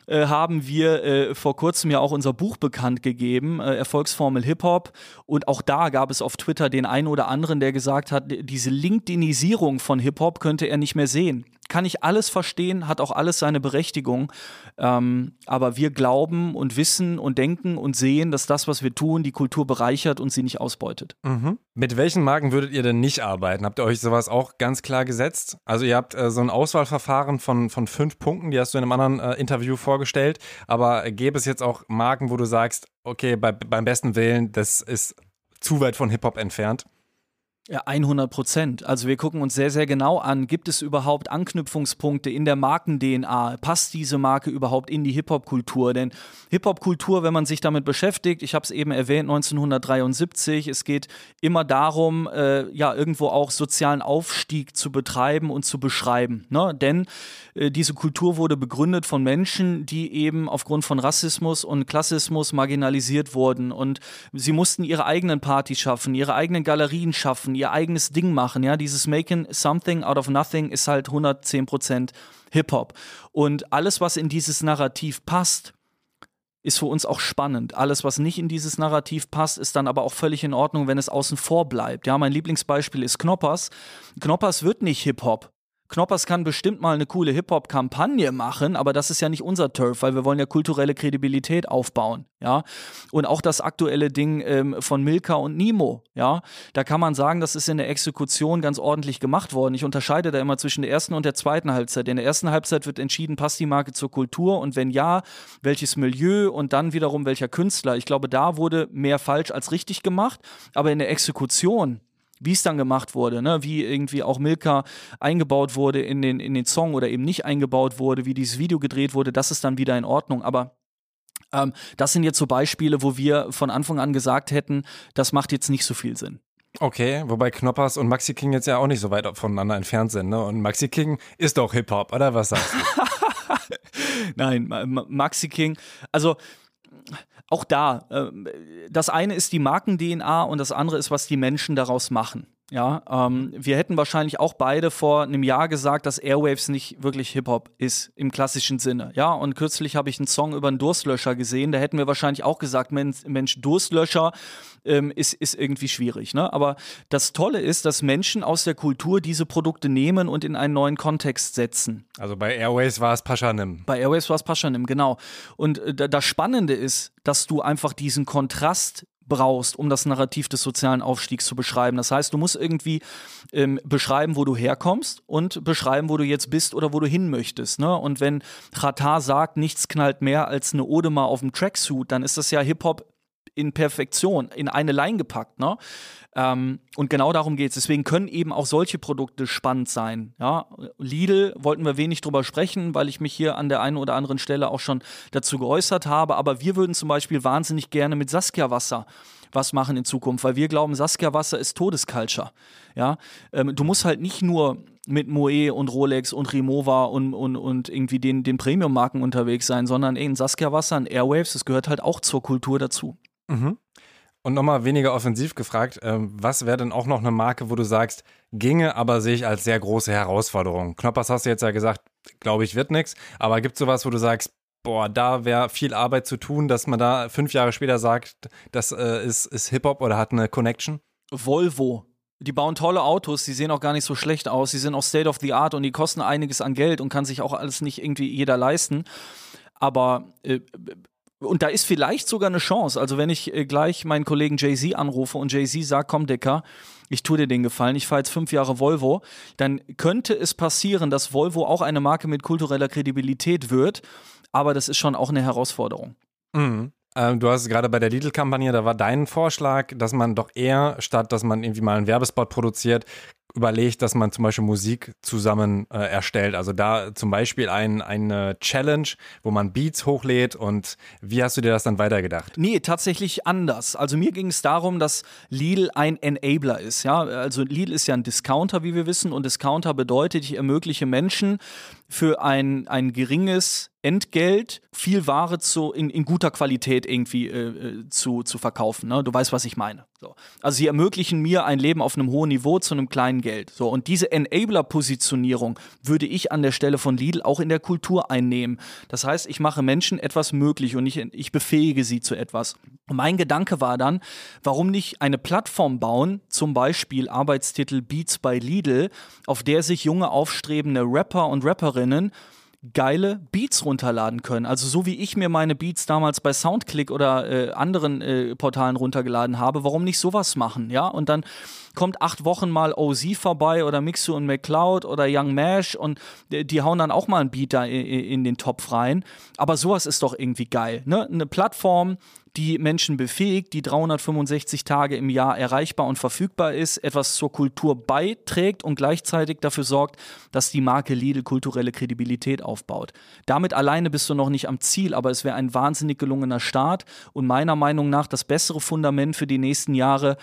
äh, haben wir äh, vor kurzem ja auch unser Buch bekannt gegeben, äh, Erfolgsformel Hip-Hop. Und auch da gab es auf Twitter den einen oder anderen, der gesagt hat, diese LinkedInisierung von Hip-Hop könnte er nicht mehr sehen kann ich alles verstehen, hat auch alles seine Berechtigung. Ähm, aber wir glauben und wissen und denken und sehen, dass das, was wir tun, die Kultur bereichert und sie nicht ausbeutet. Mhm. Mit welchen Marken würdet ihr denn nicht arbeiten? Habt ihr euch sowas auch ganz klar gesetzt? Also ihr habt äh, so ein Auswahlverfahren von, von fünf Punkten, die hast du in einem anderen äh, Interview vorgestellt. Aber gäbe es jetzt auch Marken, wo du sagst, okay, bei, beim besten Willen, das ist zu weit von Hip-Hop entfernt? Ja, 100 Prozent. Also wir gucken uns sehr, sehr genau an, gibt es überhaupt Anknüpfungspunkte in der Marken-DNA? Passt diese Marke überhaupt in die Hip-Hop-Kultur? Denn Hip-Hop-Kultur, wenn man sich damit beschäftigt, ich habe es eben erwähnt, 1973, es geht immer darum, äh, ja, irgendwo auch sozialen Aufstieg zu betreiben und zu beschreiben. Ne? Denn äh, diese Kultur wurde begründet von Menschen, die eben aufgrund von Rassismus und Klassismus marginalisiert wurden. Und sie mussten ihre eigenen Partys schaffen, ihre eigenen Galerien schaffen, ihr eigenes Ding machen. Ja, dieses Making Something out of Nothing ist halt 110% Hip-Hop. Und alles, was in dieses Narrativ passt, ist für uns auch spannend. Alles, was nicht in dieses Narrativ passt, ist dann aber auch völlig in Ordnung, wenn es außen vor bleibt. Ja, mein Lieblingsbeispiel ist Knoppers. Knoppers wird nicht Hip-Hop. Knoppers kann bestimmt mal eine coole Hip-Hop-Kampagne machen, aber das ist ja nicht unser Turf, weil wir wollen ja kulturelle Kredibilität aufbauen, ja. Und auch das aktuelle Ding ähm, von Milka und Nimo, ja, da kann man sagen, das ist in der Exekution ganz ordentlich gemacht worden. Ich unterscheide da immer zwischen der ersten und der zweiten Halbzeit. In der ersten Halbzeit wird entschieden, passt die Marke zur Kultur und wenn ja, welches Milieu und dann wiederum welcher Künstler. Ich glaube, da wurde mehr falsch als richtig gemacht, aber in der Exekution wie es dann gemacht wurde, ne? wie irgendwie auch Milka eingebaut wurde in den, in den Song oder eben nicht eingebaut wurde, wie dieses Video gedreht wurde, das ist dann wieder in Ordnung. Aber ähm, das sind jetzt so Beispiele, wo wir von Anfang an gesagt hätten, das macht jetzt nicht so viel Sinn. Okay, wobei Knoppers und Maxi King jetzt ja auch nicht so weit voneinander entfernt sind, ne? Und Maxi King ist doch Hip-Hop, oder was sagst du? Nein, Maxi King, also auch da, äh, das eine ist die Marken-DNA und das andere ist, was die Menschen daraus machen. Ja, ähm, wir hätten wahrscheinlich auch beide vor einem Jahr gesagt, dass Airwaves nicht wirklich Hip-Hop ist im klassischen Sinne. Ja, und kürzlich habe ich einen Song über einen Durstlöscher gesehen. Da hätten wir wahrscheinlich auch gesagt, Mensch, Mensch Durstlöscher ähm, ist, ist irgendwie schwierig. Ne? Aber das Tolle ist, dass Menschen aus der Kultur diese Produkte nehmen und in einen neuen Kontext setzen. Also bei Airwaves war es Paschanim. Bei Airwaves war es Paschanim, genau. Und äh, das Spannende ist, dass du einfach diesen Kontrast brauchst, um das Narrativ des sozialen Aufstiegs zu beschreiben. Das heißt, du musst irgendwie ähm, beschreiben, wo du herkommst und beschreiben, wo du jetzt bist oder wo du hin möchtest. Ne? Und wenn Chata sagt, nichts knallt mehr als eine Ode mal auf dem Tracksuit, dann ist das ja Hip-Hop in Perfektion, in eine Line gepackt. Ne? Ähm, und genau darum geht es. Deswegen können eben auch solche Produkte spannend sein. Ja? Lidl wollten wir wenig drüber sprechen, weil ich mich hier an der einen oder anderen Stelle auch schon dazu geäußert habe. Aber wir würden zum Beispiel wahnsinnig gerne mit Saskia Wasser was machen in Zukunft, weil wir glauben, Saskia Wasser ist Todesculture. Ja? Ähm, du musst halt nicht nur mit Moe und Rolex und Rimowa und, und, und irgendwie den, den Premium-Marken unterwegs sein, sondern ey, ein Saskia Wasser, ein Airwaves, das gehört halt auch zur Kultur dazu. Mhm. Und nochmal weniger offensiv gefragt, ähm, was wäre denn auch noch eine Marke, wo du sagst, ginge, aber sehe ich als sehr große Herausforderung? Knoppers hast du jetzt ja gesagt, glaube ich, wird nichts, aber gibt es sowas, wo du sagst, boah, da wäre viel Arbeit zu tun, dass man da fünf Jahre später sagt, das äh, ist, ist Hip-Hop oder hat eine Connection? Volvo. Die bauen tolle Autos, die sehen auch gar nicht so schlecht aus, die sind auch State of the Art und die kosten einiges an Geld und kann sich auch alles nicht irgendwie jeder leisten. Aber äh, und da ist vielleicht sogar eine Chance. Also wenn ich äh, gleich meinen Kollegen Jay-Z anrufe und Jay-Z sagt, komm Dicker, ich tue dir den Gefallen, ich fahre jetzt fünf Jahre Volvo, dann könnte es passieren, dass Volvo auch eine Marke mit kultureller Kredibilität wird. Aber das ist schon auch eine Herausforderung. Mhm. Ähm, du hast gerade bei der Lidl-Kampagne, da war dein Vorschlag, dass man doch eher, statt dass man irgendwie mal einen Werbespot produziert, überlegt, dass man zum Beispiel Musik zusammen äh, erstellt. Also da zum Beispiel ein, eine Challenge, wo man Beats hochlädt und wie hast du dir das dann weitergedacht? Nee, tatsächlich anders. Also mir ging es darum, dass Lidl ein Enabler ist. Ja? Also Lidl ist ja ein Discounter, wie wir wissen und Discounter bedeutet, ich ermögliche Menschen für ein, ein geringes Entgelt viel Ware zu, in, in guter Qualität irgendwie äh, äh, zu, zu verkaufen. Ne? Du weißt, was ich meine. So. Also sie ermöglichen mir ein Leben auf einem hohen Niveau zu einem kleinen Geld. So. Und diese Enabler-Positionierung würde ich an der Stelle von Lidl auch in der Kultur einnehmen. Das heißt, ich mache Menschen etwas möglich und ich, ich befähige sie zu etwas. mein Gedanke war dann, warum nicht eine Plattform bauen, zum Beispiel Arbeitstitel Beats bei Lidl, auf der sich junge aufstrebende Rapper und Rapperinnen geile Beats runterladen können. Also so wie ich mir meine Beats damals bei Soundclick oder äh, anderen äh, Portalen runtergeladen habe, warum nicht sowas machen, ja? Und dann kommt acht Wochen mal OZ vorbei oder Mixu und McCloud oder Young Mash und äh, die hauen dann auch mal ein Beat da in, in den Topf rein. Aber sowas ist doch irgendwie geil, ne? Eine Plattform, die Menschen befähigt, die 365 Tage im Jahr erreichbar und verfügbar ist, etwas zur Kultur beiträgt und gleichzeitig dafür sorgt, dass die Marke Lidl kulturelle Kredibilität aufbaut. Damit alleine bist du noch nicht am Ziel, aber es wäre ein wahnsinnig gelungener Start und meiner Meinung nach das bessere Fundament für die nächsten Jahre,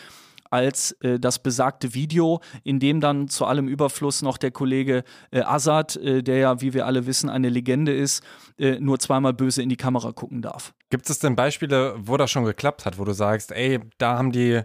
als äh, das besagte Video, in dem dann zu allem Überfluss noch der Kollege äh, Azad, äh, der ja, wie wir alle wissen, eine Legende ist, äh, nur zweimal böse in die Kamera gucken darf. Gibt es denn Beispiele, wo das schon geklappt hat, wo du sagst, ey, da haben die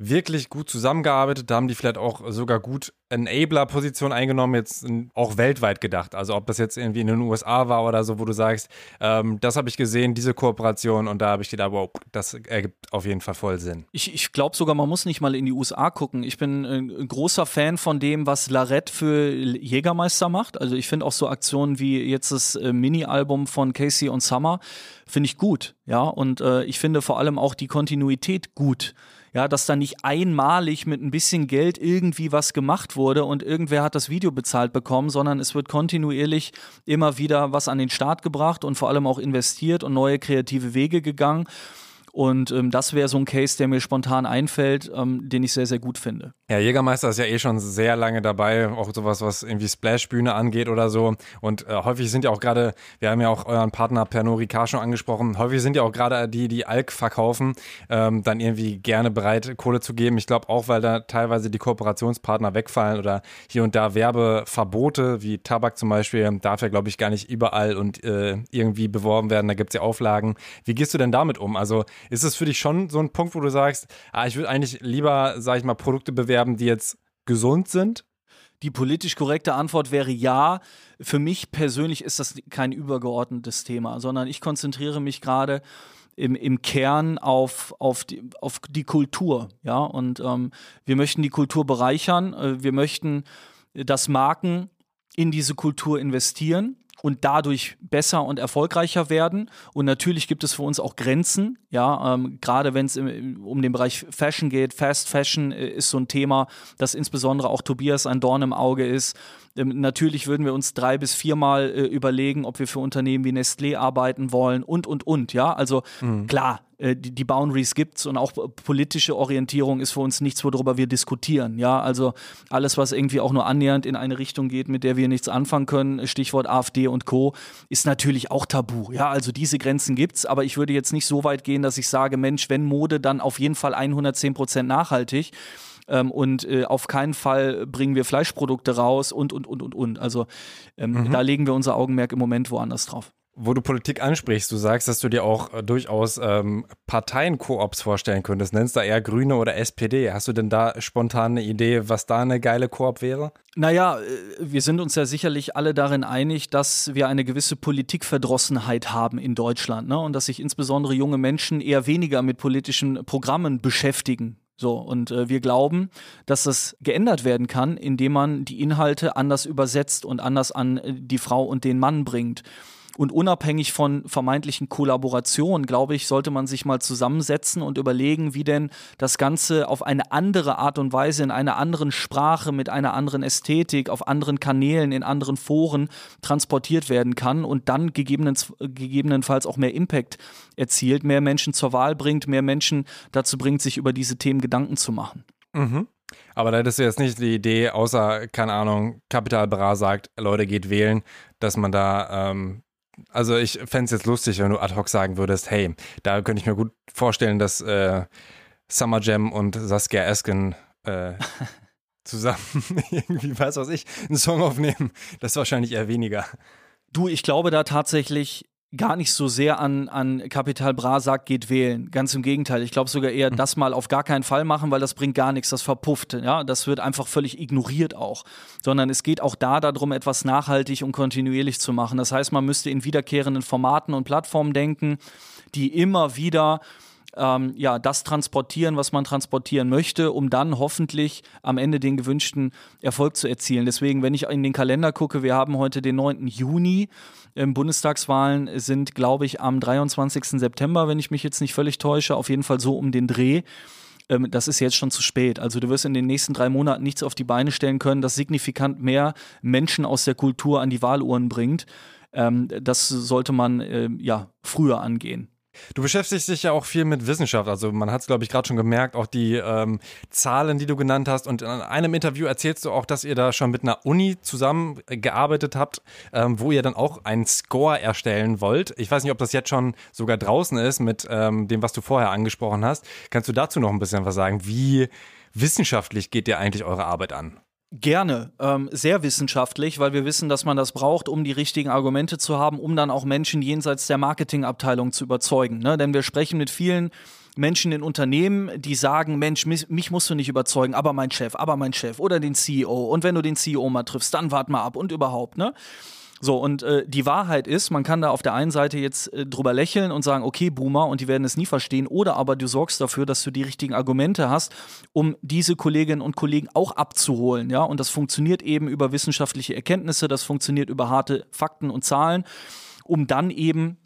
wirklich gut zusammengearbeitet. Da haben die vielleicht auch sogar gut Enabler-Position eingenommen, jetzt auch weltweit gedacht. Also ob das jetzt irgendwie in den USA war oder so, wo du sagst, ähm, das habe ich gesehen, diese Kooperation und da habe ich gedacht, wow, das ergibt auf jeden Fall voll Sinn. Ich, ich glaube sogar, man muss nicht mal in die USA gucken. Ich bin ein großer Fan von dem, was Larette für Jägermeister macht. Also ich finde auch so Aktionen wie jetzt das äh, Mini-Album von Casey und Summer, finde ich gut. Ja, und äh, ich finde vor allem auch die Kontinuität gut ja, dass da nicht einmalig mit ein bisschen Geld irgendwie was gemacht wurde und irgendwer hat das Video bezahlt bekommen, sondern es wird kontinuierlich immer wieder was an den Start gebracht und vor allem auch investiert und neue kreative Wege gegangen. Und ähm, das wäre so ein Case, der mir spontan einfällt, ähm, den ich sehr, sehr gut finde. Ja, Jägermeister ist ja eh schon sehr lange dabei, auch sowas, was irgendwie Splash-Bühne angeht oder so. Und äh, häufig sind ja auch gerade, wir haben ja auch euren Partner Pernod Ricard schon angesprochen, häufig sind ja auch gerade die, die Alk verkaufen, ähm, dann irgendwie gerne bereit, Kohle zu geben. Ich glaube auch, weil da teilweise die Kooperationspartner wegfallen oder hier und da Werbeverbote, wie Tabak zum Beispiel, darf ja, glaube ich, gar nicht überall und äh, irgendwie beworben werden. Da gibt es ja Auflagen. Wie gehst du denn damit um? Also ist es für dich schon so ein Punkt, wo du sagst, ah, ich würde eigentlich lieber, sag ich mal, Produkte bewerben, die jetzt gesund sind? Die politisch korrekte Antwort wäre ja. Für mich persönlich ist das kein übergeordnetes Thema, sondern ich konzentriere mich gerade im, im Kern auf, auf, die, auf die Kultur. Ja, und ähm, wir möchten die Kultur bereichern. Äh, wir möchten, dass Marken in diese Kultur investieren und dadurch besser und erfolgreicher werden. Und natürlich gibt es für uns auch Grenzen. Ja, ähm, gerade wenn es um den Bereich Fashion geht, Fast Fashion äh, ist so ein Thema, das insbesondere auch Tobias ein Dorn im Auge ist. Ähm, natürlich würden wir uns drei bis viermal äh, überlegen, ob wir für Unternehmen wie Nestlé arbeiten wollen und, und, und. Ja, also mhm. klar, die, die Boundaries gibt's und auch politische Orientierung ist für uns nichts, worüber wir diskutieren. Ja, also alles, was irgendwie auch nur annähernd in eine Richtung geht, mit der wir nichts anfangen können, Stichwort AfD und Co., ist natürlich auch tabu. Ja, also diese Grenzen gibt's, aber ich würde jetzt nicht so weit gehen, dass ich sage, Mensch, wenn Mode, dann auf jeden Fall 110 Prozent nachhaltig ähm, und äh, auf keinen Fall bringen wir Fleischprodukte raus und, und, und, und, und. Also ähm, mhm. da legen wir unser Augenmerk im Moment woanders drauf. Wo du Politik ansprichst, du sagst, dass du dir auch äh, durchaus ähm, Parteien-Koops vorstellen könntest. Nennst da eher Grüne oder SPD. Hast du denn da spontan eine Idee, was da eine geile Koop wäre? Naja, äh, wir sind uns ja sicherlich alle darin einig, dass wir eine gewisse Politikverdrossenheit haben in Deutschland ne? und dass sich insbesondere junge Menschen eher weniger mit politischen Programmen beschäftigen. So, und äh, wir glauben, dass das geändert werden kann, indem man die Inhalte anders übersetzt und anders an äh, die Frau und den Mann bringt. Und unabhängig von vermeintlichen Kollaborationen, glaube ich, sollte man sich mal zusammensetzen und überlegen, wie denn das Ganze auf eine andere Art und Weise, in einer anderen Sprache, mit einer anderen Ästhetik, auf anderen Kanälen, in anderen Foren transportiert werden kann und dann gegebenenfalls auch mehr Impact erzielt, mehr Menschen zur Wahl bringt, mehr Menschen dazu bringt, sich über diese Themen Gedanken zu machen. Mhm. Aber da hättest du jetzt nicht die Idee, außer, keine Ahnung, Capital Bra sagt, Leute, geht wählen, dass man da ähm, also ich fände es jetzt lustig, wenn du ad hoc sagen würdest, hey, da könnte ich mir gut vorstellen, dass äh, Summer Jam und Saskia Esken äh, zusammen irgendwie, weiß was ich, einen Song aufnehmen. Das ist wahrscheinlich eher weniger. Du, ich glaube da tatsächlich gar nicht so sehr an, an Kapital Bra sagt, geht wählen. Ganz im Gegenteil. Ich glaube sogar eher, mhm. das mal auf gar keinen Fall machen, weil das bringt gar nichts, das verpufft. Ja, das wird einfach völlig ignoriert auch. Sondern es geht auch da darum, etwas nachhaltig und kontinuierlich zu machen. Das heißt, man müsste in wiederkehrenden Formaten und Plattformen denken, die immer wieder ähm, ja, das transportieren, was man transportieren möchte, um dann hoffentlich am Ende den gewünschten Erfolg zu erzielen. Deswegen, wenn ich in den Kalender gucke, wir haben heute den 9. Juni. Ähm, Bundestagswahlen sind, glaube ich, am 23. September, wenn ich mich jetzt nicht völlig täusche, auf jeden Fall so um den Dreh ähm, das ist jetzt schon zu spät. Also du wirst in den nächsten drei Monaten nichts auf die Beine stellen können, das signifikant mehr Menschen aus der Kultur an die Wahluhren bringt. Ähm, das sollte man äh, ja früher angehen. Du beschäftigst dich ja auch viel mit Wissenschaft. Also man hat es, glaube ich, gerade schon gemerkt, auch die ähm, Zahlen, die du genannt hast. Und in einem Interview erzählst du auch, dass ihr da schon mit einer Uni zusammengearbeitet habt, ähm, wo ihr dann auch einen Score erstellen wollt. Ich weiß nicht, ob das jetzt schon sogar draußen ist mit ähm, dem, was du vorher angesprochen hast. Kannst du dazu noch ein bisschen was sagen? Wie wissenschaftlich geht dir eigentlich eure Arbeit an? Gerne, ähm, sehr wissenschaftlich, weil wir wissen, dass man das braucht, um die richtigen Argumente zu haben, um dann auch Menschen jenseits der Marketingabteilung zu überzeugen. Ne? Denn wir sprechen mit vielen Menschen in Unternehmen, die sagen, Mensch, mich, mich, musst du nicht überzeugen, aber mein Chef, aber mein Chef oder den CEO. Und wenn du den CEO mal triffst, dann wart mal ab und überhaupt, ne? So, und äh, die Wahrheit ist, man kann da auf der einen Seite jetzt äh, drüber lächeln und sagen, okay, Boomer, und die werden es nie verstehen, oder aber du sorgst dafür, dass du die richtigen Argumente hast, um diese Kolleginnen und Kollegen auch abzuholen, ja, und das funktioniert eben über wissenschaftliche Erkenntnisse, das funktioniert über harte Fakten und Zahlen, um dann eben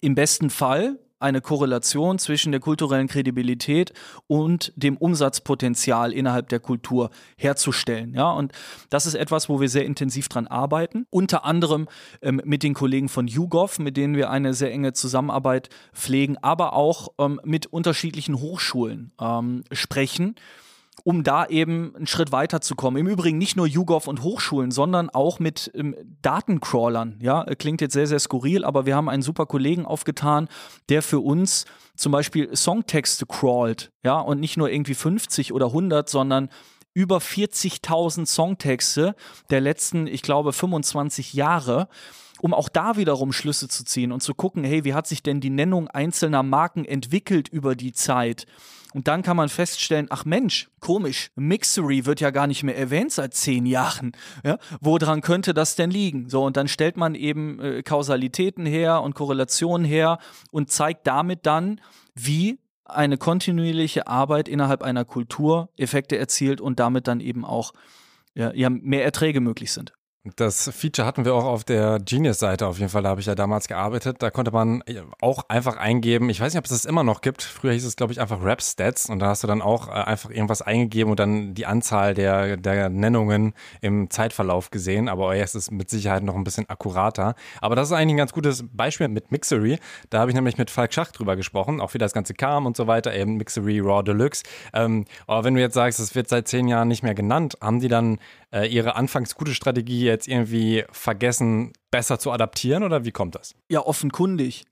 im besten Fall eine Korrelation zwischen der kulturellen Kredibilität und dem Umsatzpotenzial innerhalb der Kultur herzustellen. Ja, und das ist etwas, wo wir sehr intensiv dran arbeiten. Unter anderem ähm, mit den Kollegen von YouGov, mit denen wir eine sehr enge Zusammenarbeit pflegen, aber auch ähm, mit unterschiedlichen Hochschulen ähm, sprechen um da eben einen Schritt weiter zu kommen. Im Übrigen nicht nur YouGov und Hochschulen, sondern auch mit ähm, Datencrawlern. Ja, klingt jetzt sehr, sehr skurril, aber wir haben einen super Kollegen aufgetan, der für uns zum Beispiel Songtexte crawlt. Ja, und nicht nur irgendwie 50 oder 100, sondern über 40.000 Songtexte der letzten, ich glaube, 25 Jahre um auch da wiederum Schlüsse zu ziehen und zu gucken, hey, wie hat sich denn die Nennung einzelner Marken entwickelt über die Zeit? Und dann kann man feststellen, ach Mensch, komisch, Mixery wird ja gar nicht mehr erwähnt seit zehn Jahren. Ja? Woran könnte das denn liegen? So, und dann stellt man eben äh, Kausalitäten her und Korrelationen her und zeigt damit dann, wie eine kontinuierliche Arbeit innerhalb einer Kultur Effekte erzielt und damit dann eben auch ja, ja mehr Erträge möglich sind. Das Feature hatten wir auch auf der Genius-Seite auf jeden Fall, da habe ich ja damals gearbeitet. Da konnte man auch einfach eingeben, ich weiß nicht, ob es das immer noch gibt. Früher hieß es, glaube ich, einfach Rap-Stats und da hast du dann auch äh, einfach irgendwas eingegeben und dann die Anzahl der, der Nennungen im Zeitverlauf gesehen. Aber jetzt ist es mit Sicherheit noch ein bisschen akkurater. Aber das ist eigentlich ein ganz gutes Beispiel mit Mixery. Da habe ich nämlich mit Falk Schach drüber gesprochen, auch wie das Ganze kam und so weiter, eben Mixery Raw Deluxe. Ähm, aber wenn du jetzt sagst, es wird seit zehn Jahren nicht mehr genannt, haben die dann äh, ihre anfangs gute Strategie jetzt irgendwie vergessen, besser zu adaptieren oder wie kommt das? Ja, offenkundig.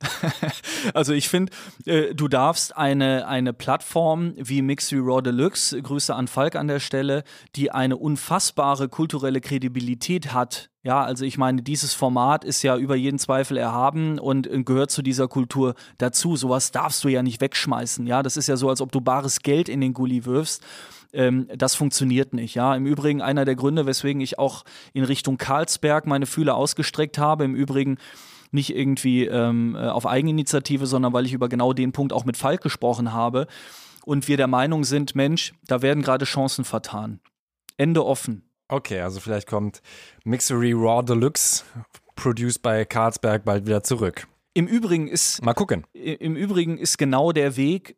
also ich finde, äh, du darfst eine, eine Plattform wie Mixy Raw Deluxe, Grüße an Falk an der Stelle, die eine unfassbare kulturelle Kredibilität hat. Ja, also ich meine, dieses Format ist ja über jeden Zweifel erhaben und gehört zu dieser Kultur dazu. Sowas darfst du ja nicht wegschmeißen. Ja, das ist ja so, als ob du bares Geld in den Gully wirfst ähm, das funktioniert nicht. Ja, im Übrigen einer der Gründe, weswegen ich auch in Richtung Karlsberg meine Fühler ausgestreckt habe. Im Übrigen nicht irgendwie ähm, äh, auf Eigeninitiative, sondern weil ich über genau den Punkt auch mit Falk gesprochen habe und wir der Meinung sind, Mensch, da werden gerade Chancen vertan. Ende offen. Okay, also vielleicht kommt Mixery Raw Deluxe, produced by Karlsberg, bald wieder zurück. Im Übrigen ist. Mal gucken. Im Übrigen ist genau der Weg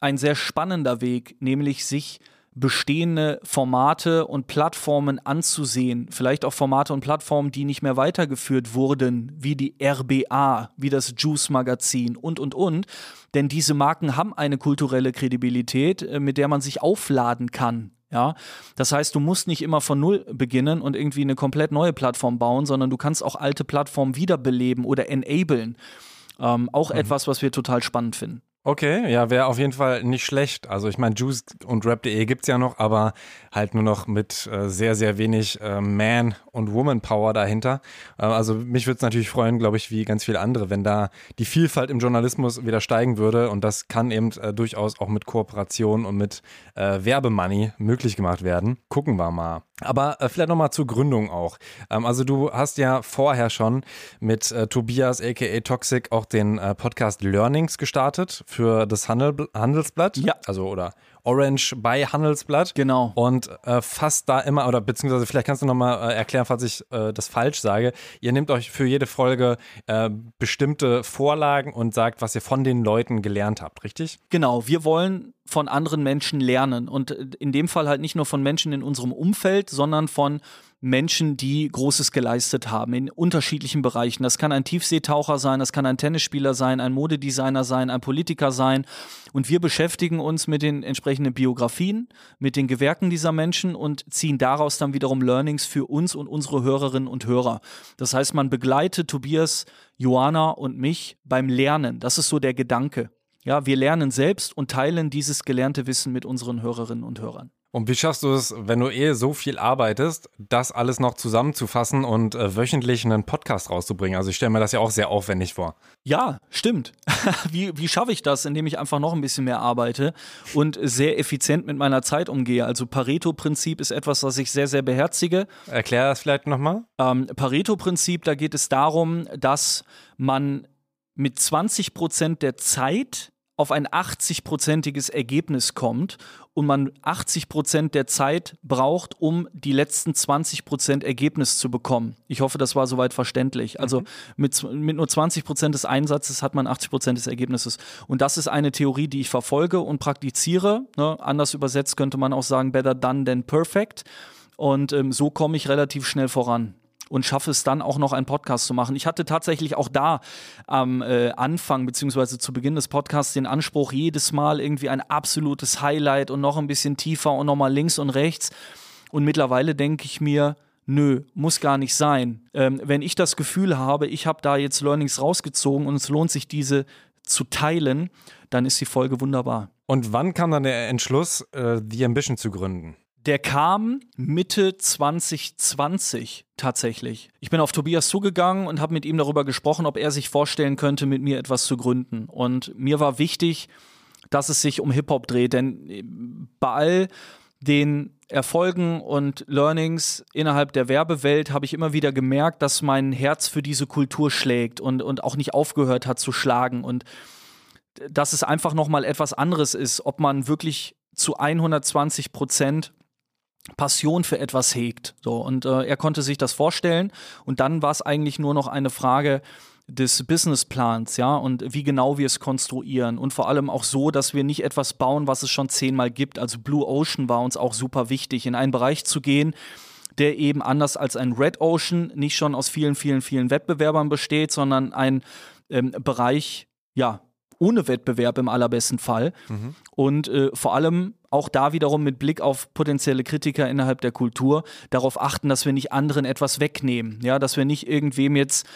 ein sehr spannender Weg, nämlich sich bestehende Formate und Plattformen anzusehen. Vielleicht auch Formate und Plattformen, die nicht mehr weitergeführt wurden, wie die RBA, wie das Juice Magazin und, und, und. Denn diese Marken haben eine kulturelle Kredibilität, äh, mit der man sich aufladen kann. Ja, das heißt, du musst nicht immer von Null beginnen und irgendwie eine komplett neue Plattform bauen, sondern du kannst auch alte Plattformen wiederbeleben oder enablen. Ähm, auch mhm. etwas, was wir total spannend finden. Okay, ja, wäre auf jeden Fall nicht schlecht. Also ich meine, Juice und Rap.de gibt's ja noch, aber halt nur noch mit äh, sehr, sehr wenig äh, Man- und Woman-Power dahinter. Äh, also mich würde es natürlich freuen, glaube ich, wie ganz viele andere, wenn da die Vielfalt im Journalismus wieder steigen würde. Und das kann eben äh, durchaus auch mit Kooperation und mit äh, Werbemoney möglich gemacht werden. Gucken wir mal. Aber äh, vielleicht nochmal zur Gründung auch. Ähm, also du hast ja vorher schon mit äh, Tobias aka Toxic auch den Podcast Learnings gestartet für das Handel Handelsblatt. Ja. Also oder Orange bei Handelsblatt. Genau. Und äh, fast da immer, oder beziehungsweise vielleicht kannst du nochmal äh, erklären, falls ich äh, das falsch sage. Ihr nehmt euch für jede Folge äh, bestimmte Vorlagen und sagt, was ihr von den Leuten gelernt habt, richtig? Genau, wir wollen von anderen Menschen lernen und äh, in dem Fall halt nicht nur von Menschen in unserem Umfeld, sondern von Menschen, die Großes geleistet haben in unterschiedlichen Bereichen. Das kann ein Tiefseetaucher sein, das kann ein Tennisspieler sein, ein Modedesigner sein, ein Politiker sein. Und wir beschäftigen uns mit den entsprechenden Biografien, mit den Gewerken dieser Menschen und ziehen daraus dann wiederum Learnings für uns und unsere Hörerinnen und Hörer. Das heißt, man begleitet Tobias, Joanna und mich beim Lernen. Das ist so der Gedanke. Ja, wir lernen selbst und teilen dieses gelernte Wissen mit unseren Hörerinnen und Hörern. Und wie schaffst du es, wenn du eh so viel arbeitest, das alles noch zusammenzufassen und äh, wöchentlich einen Podcast rauszubringen? Also ich stelle mir das ja auch sehr aufwendig vor. Ja, stimmt. wie, wie schaffe ich das, indem ich einfach noch ein bisschen mehr arbeite und sehr effizient mit meiner Zeit umgehe? Also Pareto-Prinzip ist etwas, was ich sehr, sehr beherzige. Erklär das vielleicht nochmal. Ähm, Pareto-Prinzip, da geht es darum, dass man mit 20 Prozent der Zeit auf ein 80-prozentiges Ergebnis kommt und man 80 Prozent der Zeit braucht, um die letzten 20 Prozent Ergebnis zu bekommen. Ich hoffe, das war soweit verständlich. Also mhm. mit, mit nur 20 Prozent des Einsatzes hat man 80 Prozent des Ergebnisses. Und das ist eine Theorie, die ich verfolge und praktiziere. Ne? Anders übersetzt könnte man auch sagen, better done than perfect. Und ähm, so komme ich relativ schnell voran und schaffe es dann auch noch einen Podcast zu machen. Ich hatte tatsächlich auch da am äh, Anfang beziehungsweise zu Beginn des Podcasts den Anspruch, jedes Mal irgendwie ein absolutes Highlight und noch ein bisschen tiefer und nochmal links und rechts. Und mittlerweile denke ich mir, nö, muss gar nicht sein. Ähm, wenn ich das Gefühl habe, ich habe da jetzt Learnings rausgezogen und es lohnt sich, diese zu teilen, dann ist die Folge wunderbar. Und wann kam dann der Entschluss, äh, The Ambition zu gründen? Der kam Mitte 2020 tatsächlich. Ich bin auf Tobias zugegangen und habe mit ihm darüber gesprochen, ob er sich vorstellen könnte, mit mir etwas zu gründen. Und mir war wichtig, dass es sich um Hip-Hop dreht, denn bei all den Erfolgen und Learnings innerhalb der Werbewelt habe ich immer wieder gemerkt, dass mein Herz für diese Kultur schlägt und, und auch nicht aufgehört hat zu schlagen und dass es einfach nochmal etwas anderes ist, ob man wirklich zu 120 Prozent Passion für etwas hegt. So, und äh, er konnte sich das vorstellen. Und dann war es eigentlich nur noch eine Frage des Businessplans, ja, und wie genau wir es konstruieren. Und vor allem auch so, dass wir nicht etwas bauen, was es schon zehnmal gibt. Also Blue Ocean war uns auch super wichtig, in einen Bereich zu gehen, der eben anders als ein Red Ocean nicht schon aus vielen, vielen, vielen Wettbewerbern besteht, sondern ein ähm, Bereich, ja, ohne Wettbewerb im allerbesten Fall. Mhm. Und äh, vor allem auch da wiederum mit Blick auf potenzielle Kritiker innerhalb der Kultur darauf achten, dass wir nicht anderen etwas wegnehmen. Ja, dass wir nicht irgendwem jetzt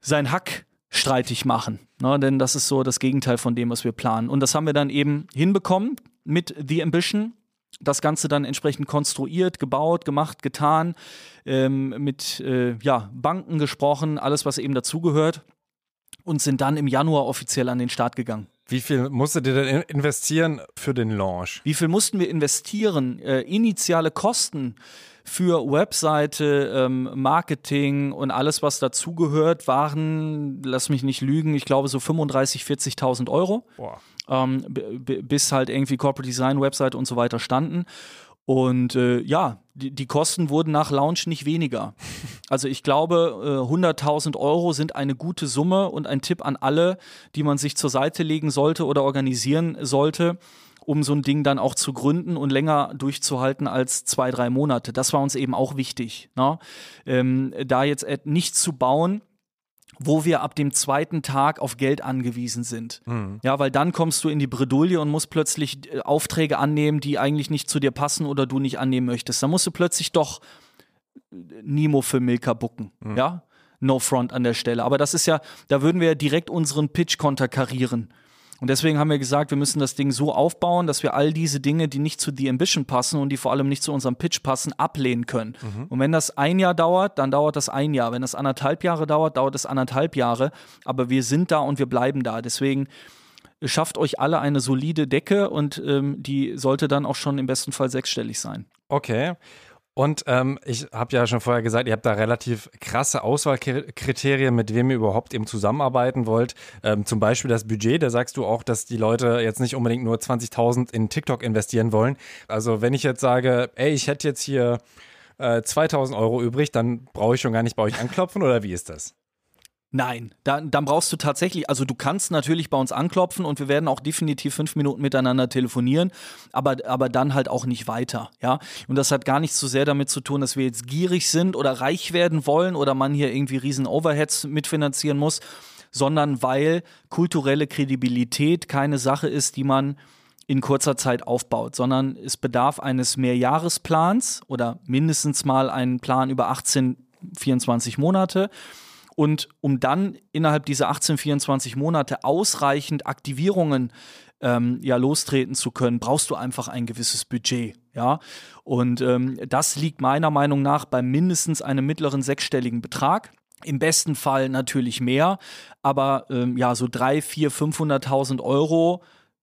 sein Hack streitig machen. Ne? Denn das ist so das Gegenteil von dem, was wir planen. Und das haben wir dann eben hinbekommen mit The Ambition. Das Ganze dann entsprechend konstruiert, gebaut, gemacht, getan, ähm, mit äh, ja, Banken gesprochen, alles, was eben dazugehört und sind dann im Januar offiziell an den Start gegangen. Wie viel musstet ihr denn investieren für den Launch? Wie viel mussten wir investieren? Äh, initiale Kosten für Webseite, ähm, Marketing und alles, was dazugehört, waren, lass mich nicht lügen, ich glaube so 35.000, 40.000 Euro. Ähm, bis halt irgendwie Corporate Design, Website und so weiter standen. Und äh, ja, die, die, Kosten wurden nach Launch nicht weniger. Also ich glaube, äh, 100.000 Euro sind eine gute Summe und ein Tipp an alle, die man sich zur Seite legen sollte oder organisieren sollte, um so ein Ding dann auch zu gründen und länger durchzuhalten als zwei, drei Monate. Das war uns eben auch wichtig. Ne? Ähm, da jetzt nichts zu bauen, wo wir ab dem zweiten Tag auf Geld angewiesen sind. Mhm. Ja, weil dann kommst du in die Bredouille und musst plötzlich äh, Aufträge annehmen, die eigentlich nicht zu dir passen oder du nicht annehmen möchtest. Dann musst du plötzlich doch äh, Nemo für Milka bucken. Mhm. Ja, no front an der Stelle. Aber das ist ja, da würden wir ja direkt unseren Pitch konterkarieren. Und deswegen haben wir gesagt, wir müssen das Ding so aufbauen, dass wir all diese Dinge, die nicht zu The Ambition passen und die vor allem nicht zu unserem Pitch passen, ablehnen können. Mhm. Und wenn das ein Jahr dauert, dann dauert das ein Jahr. Wenn das anderthalb Jahre dauert, dauert es anderthalb Jahre. Aber wir sind da und wir bleiben da. Deswegen schafft euch alle eine solide Decke und ähm, die sollte dann auch schon im besten Fall sechsstellig sein. Okay. Und ähm, ich habe ja schon vorher gesagt, ihr habt da relativ krasse Auswahlkriterien, mit wem ihr überhaupt eben zusammenarbeiten wollt. Ähm, zum Beispiel das Budget, da sagst du auch, dass die Leute jetzt nicht unbedingt nur 20.000 in TikTok investieren wollen. Also wenn ich jetzt sage, ey, ich hätte jetzt hier äh, 2.000 Euro übrig, dann brauche ich schon gar nicht bei euch anklopfen oder wie ist das? Nein, dann, dann brauchst du tatsächlich, also du kannst natürlich bei uns anklopfen und wir werden auch definitiv fünf Minuten miteinander telefonieren, aber, aber dann halt auch nicht weiter, ja. Und das hat gar nicht so sehr damit zu tun, dass wir jetzt gierig sind oder reich werden wollen oder man hier irgendwie riesen Overheads mitfinanzieren muss, sondern weil kulturelle Kredibilität keine Sache ist, die man in kurzer Zeit aufbaut, sondern es bedarf eines Mehrjahresplans oder mindestens mal einen Plan über 18, 24 Monate und um dann innerhalb dieser 18, 24 Monate ausreichend Aktivierungen ähm, ja lostreten zu können, brauchst du einfach ein gewisses Budget. Ja, und ähm, das liegt meiner Meinung nach bei mindestens einem mittleren sechsstelligen Betrag. Im besten Fall natürlich mehr, aber ähm, ja, so drei, vier, 500.000 Euro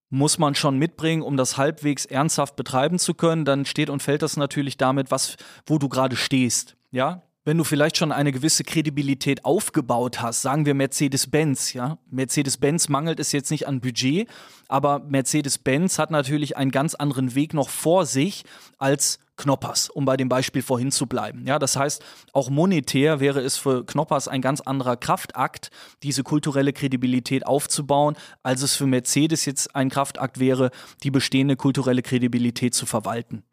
muss man schon mitbringen, um das halbwegs ernsthaft betreiben zu können. Dann steht und fällt das natürlich damit, was, wo du gerade stehst. Ja, wenn du vielleicht schon eine gewisse Kredibilität aufgebaut hast, sagen wir Mercedes-Benz, ja. Mercedes-Benz mangelt es jetzt nicht an Budget, aber Mercedes-Benz hat natürlich einen ganz anderen Weg noch vor sich als Knoppers, um bei dem Beispiel vorhin zu bleiben. Ja, das heißt, auch monetär wäre es für Knoppers ein ganz anderer Kraftakt, diese kulturelle Kredibilität aufzubauen, als es für Mercedes jetzt ein Kraftakt wäre, die bestehende kulturelle Kredibilität zu verwalten.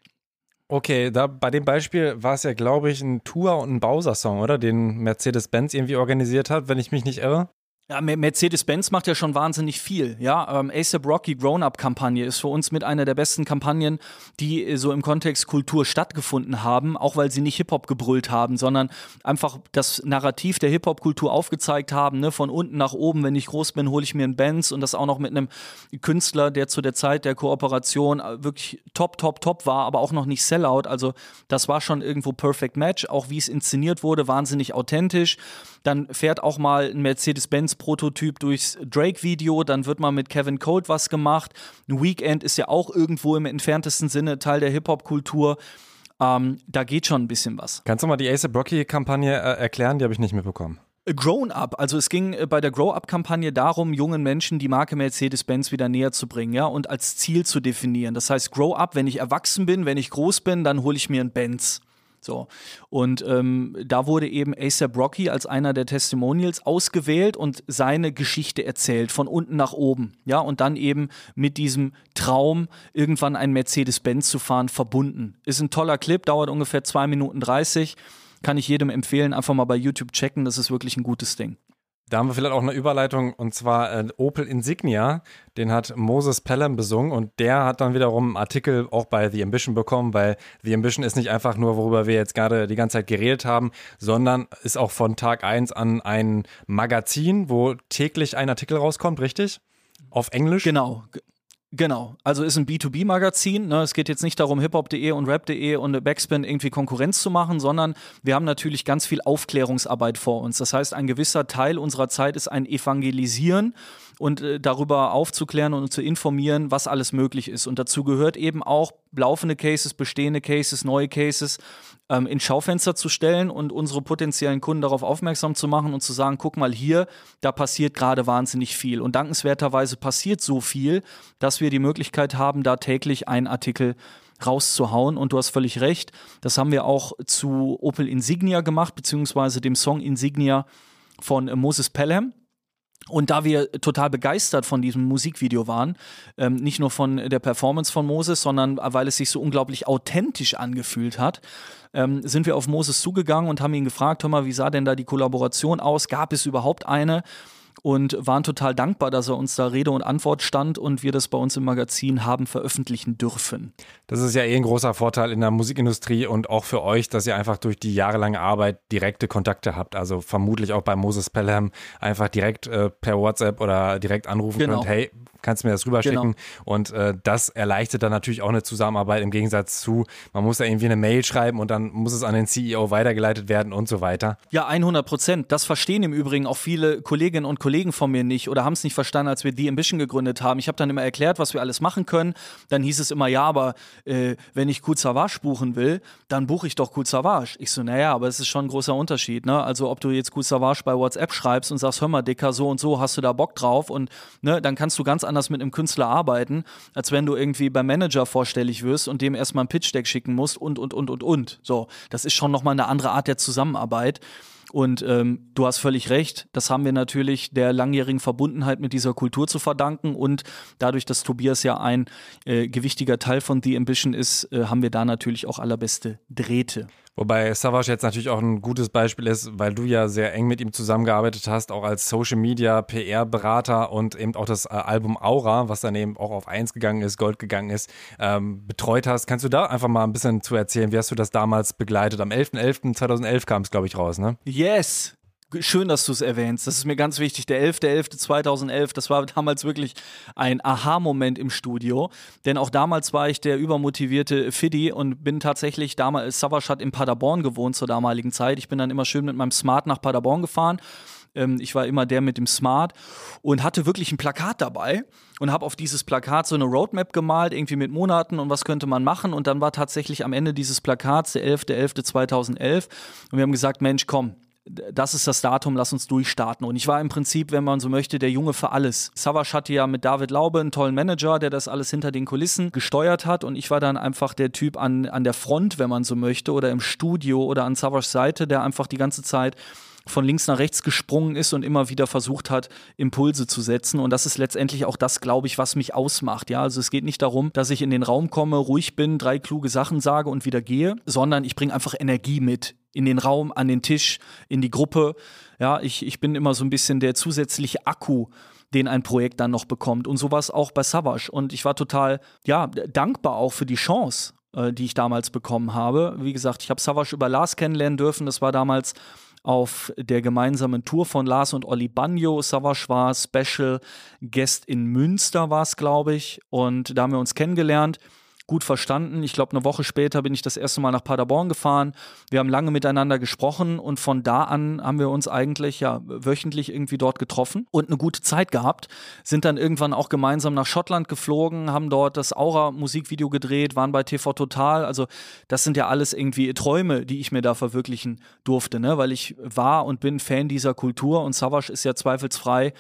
Okay, da bei dem Beispiel war es ja, glaube ich, ein Tour- und ein Bowser-Song, oder? Den Mercedes-Benz irgendwie organisiert hat, wenn ich mich nicht irre. Ja, Mercedes-Benz macht ja schon wahnsinnig viel. Ja, ähm, ASAP Rocky Grown-Up-Kampagne ist für uns mit einer der besten Kampagnen, die äh, so im Kontext Kultur stattgefunden haben, auch weil sie nicht Hip-Hop gebrüllt haben, sondern einfach das Narrativ der Hip-Hop-Kultur aufgezeigt haben, ne, von unten nach oben, wenn ich groß bin, hole ich mir einen Benz und das auch noch mit einem Künstler, der zu der Zeit der Kooperation äh, wirklich top, top, top war, aber auch noch nicht Sellout. Also das war schon irgendwo Perfect Match, auch wie es inszeniert wurde, wahnsinnig authentisch. Dann fährt auch mal ein Mercedes-Benz-Prototyp durchs Drake-Video, dann wird mal mit Kevin Colt was gemacht. Ein Weekend ist ja auch irgendwo im entferntesten Sinne Teil der Hip-Hop-Kultur. Ähm, da geht schon ein bisschen was. Kannst du mal die Ace Brocky-Kampagne äh, erklären? Die habe ich nicht mitbekommen. Grown Up, also es ging äh, bei der Grow Up-Kampagne darum, jungen Menschen die Marke Mercedes-Benz wieder näher zu bringen, ja, und als Ziel zu definieren. Das heißt, Grow Up, wenn ich erwachsen bin, wenn ich groß bin, dann hole ich mir einen Benz. So. Und ähm, da wurde eben ASAP Rocky als einer der Testimonials ausgewählt und seine Geschichte erzählt, von unten nach oben. Ja, und dann eben mit diesem Traum, irgendwann ein Mercedes-Benz zu fahren, verbunden. Ist ein toller Clip, dauert ungefähr 2 Minuten 30. Kann ich jedem empfehlen, einfach mal bei YouTube checken, das ist wirklich ein gutes Ding. Da haben wir vielleicht auch eine Überleitung und zwar äh, Opel Insignia, den hat Moses Pelham besungen und der hat dann wiederum einen Artikel auch bei The Ambition bekommen, weil The Ambition ist nicht einfach nur, worüber wir jetzt gerade die ganze Zeit geredet haben, sondern ist auch von Tag 1 an ein Magazin, wo täglich ein Artikel rauskommt, richtig? Auf Englisch? Genau, Genau, also ist ein B2B-Magazin. Ne? Es geht jetzt nicht darum, hiphop.de und rap.de und Backspin irgendwie Konkurrenz zu machen, sondern wir haben natürlich ganz viel Aufklärungsarbeit vor uns. Das heißt, ein gewisser Teil unserer Zeit ist ein Evangelisieren und äh, darüber aufzuklären und zu informieren, was alles möglich ist. Und dazu gehört eben auch laufende Cases, bestehende Cases, neue Cases ähm, in Schaufenster zu stellen und unsere potenziellen Kunden darauf aufmerksam zu machen und zu sagen, guck mal hier, da passiert gerade wahnsinnig viel. Und dankenswerterweise passiert so viel, dass wir die Möglichkeit haben, da täglich einen Artikel rauszuhauen. Und du hast völlig recht, das haben wir auch zu Opel Insignia gemacht, beziehungsweise dem Song Insignia von Moses Pelham. Und da wir total begeistert von diesem Musikvideo waren, ähm, nicht nur von der Performance von Moses, sondern weil es sich so unglaublich authentisch angefühlt hat, ähm, sind wir auf Moses zugegangen und haben ihn gefragt, hör mal, wie sah denn da die Kollaboration aus? Gab es überhaupt eine? Und waren total dankbar, dass er uns da Rede und Antwort stand und wir das bei uns im Magazin haben veröffentlichen dürfen. Das ist ja eh ein großer Vorteil in der Musikindustrie und auch für euch, dass ihr einfach durch die jahrelange Arbeit direkte Kontakte habt. Also vermutlich auch bei Moses Pelham einfach direkt äh, per WhatsApp oder direkt anrufen genau. könnt, hey, kannst du mir das rüberschicken. Genau. Und äh, das erleichtert dann natürlich auch eine Zusammenarbeit im Gegensatz zu, man muss da irgendwie eine Mail schreiben und dann muss es an den CEO weitergeleitet werden und so weiter. Ja, 100 Prozent. Das verstehen im Übrigen auch viele Kolleginnen und Kollegen von mir nicht oder haben es nicht verstanden, als wir The Ambition gegründet haben. Ich habe dann immer erklärt, was wir alles machen können. Dann hieß es immer, ja, aber äh, wenn ich Cool Savage buchen will, dann buche ich doch Cool Savage. Ich so, naja, aber es ist schon ein großer Unterschied. Ne? Also ob du jetzt Cool Savage bei WhatsApp schreibst und sagst, hör mal, Dicker, so und so, hast du da Bock drauf? Und ne, dann kannst du ganz anders mit einem Künstler arbeiten, als wenn du irgendwie beim Manager vorstellig wirst und dem erstmal ein Pitch-Deck schicken musst und, und, und, und, und. So, das ist schon nochmal eine andere Art der Zusammenarbeit. Und ähm, du hast völlig recht, das haben wir natürlich der langjährigen Verbundenheit mit dieser Kultur zu verdanken und dadurch, dass Tobias ja ein äh, gewichtiger Teil von The Ambition ist, äh, haben wir da natürlich auch allerbeste Drähte. Wobei Savage jetzt natürlich auch ein gutes Beispiel ist, weil du ja sehr eng mit ihm zusammengearbeitet hast, auch als Social Media PR-Berater und eben auch das äh, Album Aura, was dann eben auch auf 1 gegangen ist, Gold gegangen ist, ähm, betreut hast. Kannst du da einfach mal ein bisschen zu erzählen? Wie hast du das damals begleitet? Am 11.11.2011 kam es, glaube ich, raus, ne? Yes, Schön, dass du es erwähnst. Das ist mir ganz wichtig. Der 11.11.2011, das war damals wirklich ein Aha-Moment im Studio. Denn auch damals war ich der übermotivierte Fiddy und bin tatsächlich damals, Savas hat in Paderborn gewohnt zur damaligen Zeit. Ich bin dann immer schön mit meinem Smart nach Paderborn gefahren. Ähm, ich war immer der mit dem Smart und hatte wirklich ein Plakat dabei und habe auf dieses Plakat so eine Roadmap gemalt, irgendwie mit Monaten und was könnte man machen. Und dann war tatsächlich am Ende dieses Plakats der 11.11.2011 und wir haben gesagt, Mensch, komm, das ist das Datum, lass uns durchstarten. Und ich war im Prinzip, wenn man so möchte, der Junge für alles. Savas hatte ja mit David Laube einen tollen Manager, der das alles hinter den Kulissen gesteuert hat. Und ich war dann einfach der Typ an, an der Front, wenn man so möchte, oder im Studio oder an Savas Seite, der einfach die ganze Zeit von links nach rechts gesprungen ist und immer wieder versucht hat, Impulse zu setzen. Und das ist letztendlich auch das, glaube ich, was mich ausmacht. Ja, also es geht nicht darum, dass ich in den Raum komme, ruhig bin, drei kluge Sachen sage und wieder gehe, sondern ich bringe einfach Energie mit in den Raum, an den Tisch, in die Gruppe. Ja, ich, ich bin immer so ein bisschen der zusätzliche Akku, den ein Projekt dann noch bekommt. Und sowas auch bei Savage. Und ich war total, ja, dankbar auch für die Chance, äh, die ich damals bekommen habe. Wie gesagt, ich habe Savage über Lars kennenlernen dürfen. Das war damals auf der gemeinsamen Tour von Lars und Olli Bagno. Savage war Special Guest in Münster, war es, glaube ich. Und da haben wir uns kennengelernt gut verstanden. Ich glaube, eine Woche später bin ich das erste Mal nach Paderborn gefahren. Wir haben lange miteinander gesprochen und von da an haben wir uns eigentlich ja wöchentlich irgendwie dort getroffen und eine gute Zeit gehabt. Sind dann irgendwann auch gemeinsam nach Schottland geflogen, haben dort das Aura-Musikvideo gedreht, waren bei TV Total. Also, das sind ja alles irgendwie Träume, die ich mir da verwirklichen durfte, ne? weil ich war und bin Fan dieser Kultur und Savage ist ja zweifelsfrei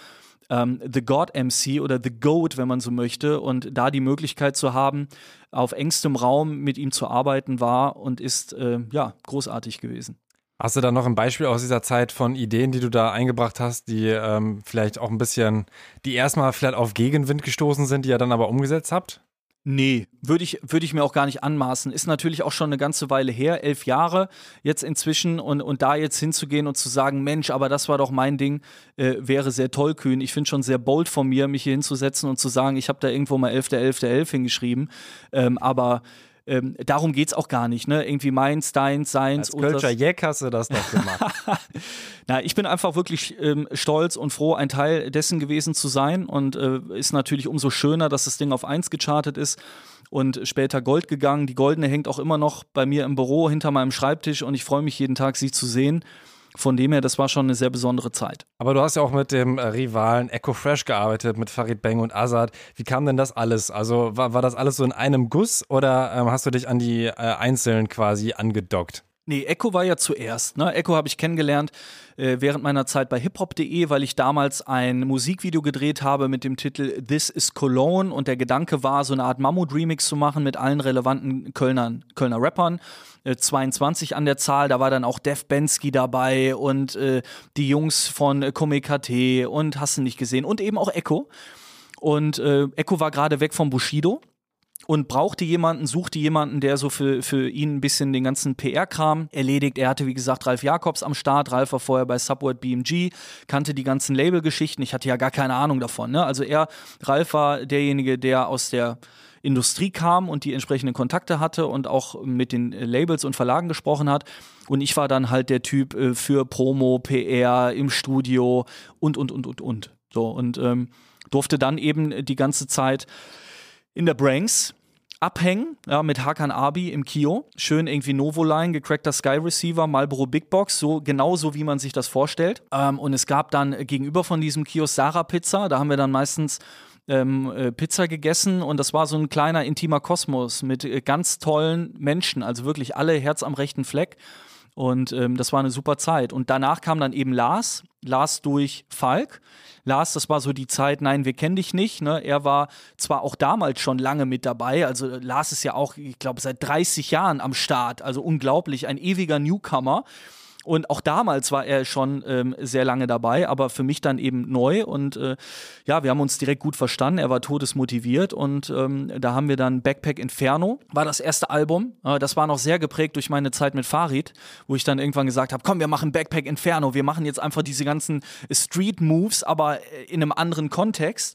ähm, The God MC oder The Goat, wenn man so möchte. Und da die Möglichkeit zu haben, auf engstem Raum mit ihm zu arbeiten, war und ist äh, ja großartig gewesen. Hast du da noch ein Beispiel aus dieser Zeit von Ideen, die du da eingebracht hast, die ähm, vielleicht auch ein bisschen, die erstmal vielleicht auf Gegenwind gestoßen sind, die ihr dann aber umgesetzt habt? Nee, würde ich, würd ich mir auch gar nicht anmaßen. Ist natürlich auch schon eine ganze Weile her, elf Jahre jetzt inzwischen und, und da jetzt hinzugehen und zu sagen, Mensch, aber das war doch mein Ding, äh, wäre sehr tollkühn. Ich finde schon sehr bold von mir, mich hier hinzusetzen und zu sagen, ich habe da irgendwo mal 11.11.11 .11 hingeschrieben. Ähm, aber ähm, darum geht es auch gar nicht, ne? Irgendwie meins, deins, seins. Als Kölscher Jeck hast du das noch gemacht. Na, ich bin einfach wirklich ähm, stolz und froh, ein Teil dessen gewesen zu sein und äh, ist natürlich umso schöner, dass das Ding auf 1 gechartet ist und später Gold gegangen. Die goldene hängt auch immer noch bei mir im Büro hinter meinem Schreibtisch und ich freue mich jeden Tag, sie zu sehen. Von dem her, das war schon eine sehr besondere Zeit. Aber du hast ja auch mit dem äh, Rivalen Echo Fresh gearbeitet, mit Farid Bang und Azad. Wie kam denn das alles? Also war, war das alles so in einem Guss oder ähm, hast du dich an die äh, Einzelnen quasi angedockt? Nee, Echo war ja zuerst. Ne? Echo habe ich kennengelernt äh, während meiner Zeit bei hiphop.de, weil ich damals ein Musikvideo gedreht habe mit dem Titel This is Cologne und der Gedanke war, so eine Art Mammut-Remix zu machen mit allen relevanten Kölner, Kölner Rappern. 22 äh, an der Zahl, da war dann auch Def Bensky dabei und äh, die Jungs von Comic KT und hast du nicht gesehen und eben auch Echo. Und äh, Echo war gerade weg vom Bushido und brauchte jemanden, suchte jemanden, der so für, für ihn ein bisschen den ganzen PR-Kram erledigt. Er hatte, wie gesagt, Ralf Jakobs am Start. Ralf war vorher bei Subword BMG, kannte die ganzen Label-Geschichten. Ich hatte ja gar keine Ahnung davon. Ne? Also er, Ralf war derjenige, der aus der Industrie kam und die entsprechenden Kontakte hatte und auch mit den Labels und Verlagen gesprochen hat. Und ich war dann halt der Typ äh, für Promo, PR im Studio und, und, und, und, und. So, und ähm, durfte dann eben die ganze Zeit in der Branks abhängen, ja, mit Hakan Abi im Kio. Schön irgendwie Novoline, gecrackter Sky Receiver, Marlboro Big Box, so genauso wie man sich das vorstellt. Ähm, und es gab dann gegenüber von diesem Kiosk Sarah Pizza, da haben wir dann meistens ähm, äh, Pizza gegessen und das war so ein kleiner intimer Kosmos mit äh, ganz tollen Menschen, also wirklich alle Herz am rechten Fleck. Und ähm, das war eine super Zeit. Und danach kam dann eben Lars, Lars durch Falk. Lars, das war so die Zeit, nein, wir kennen dich nicht. Ne? Er war zwar auch damals schon lange mit dabei, also Lars ist ja auch, ich glaube, seit 30 Jahren am Start, also unglaublich, ein ewiger Newcomer. Und auch damals war er schon ähm, sehr lange dabei, aber für mich dann eben neu. Und äh, ja, wir haben uns direkt gut verstanden. Er war todesmotiviert und ähm, da haben wir dann Backpack Inferno, war das erste Album. Äh, das war noch sehr geprägt durch meine Zeit mit Farid, wo ich dann irgendwann gesagt habe, komm, wir machen Backpack Inferno. Wir machen jetzt einfach diese ganzen Street Moves, aber äh, in einem anderen Kontext.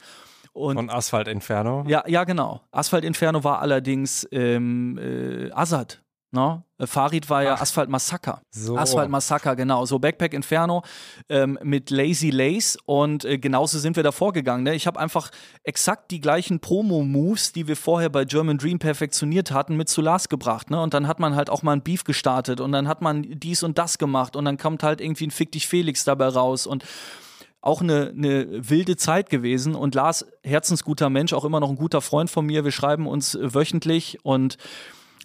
Und Von Asphalt Inferno? Ja, ja, genau. Asphalt Inferno war allerdings ähm, äh, Azad. No? Ne? Äh, Farid war ja Ach, Asphalt Massaker. So. Asphalt Massaker, genau. So Backpack Inferno ähm, mit Lazy Lace und äh, genauso sind wir da vorgegangen. Ne? Ich habe einfach exakt die gleichen Promo-Moves, die wir vorher bei German Dream perfektioniert hatten, mit zu Lars gebracht. Ne? Und dann hat man halt auch mal ein Beef gestartet und dann hat man dies und das gemacht und dann kommt halt irgendwie ein Fick dich Felix dabei raus und auch eine, eine wilde Zeit gewesen und Lars, herzensguter Mensch, auch immer noch ein guter Freund von mir. Wir schreiben uns äh, wöchentlich und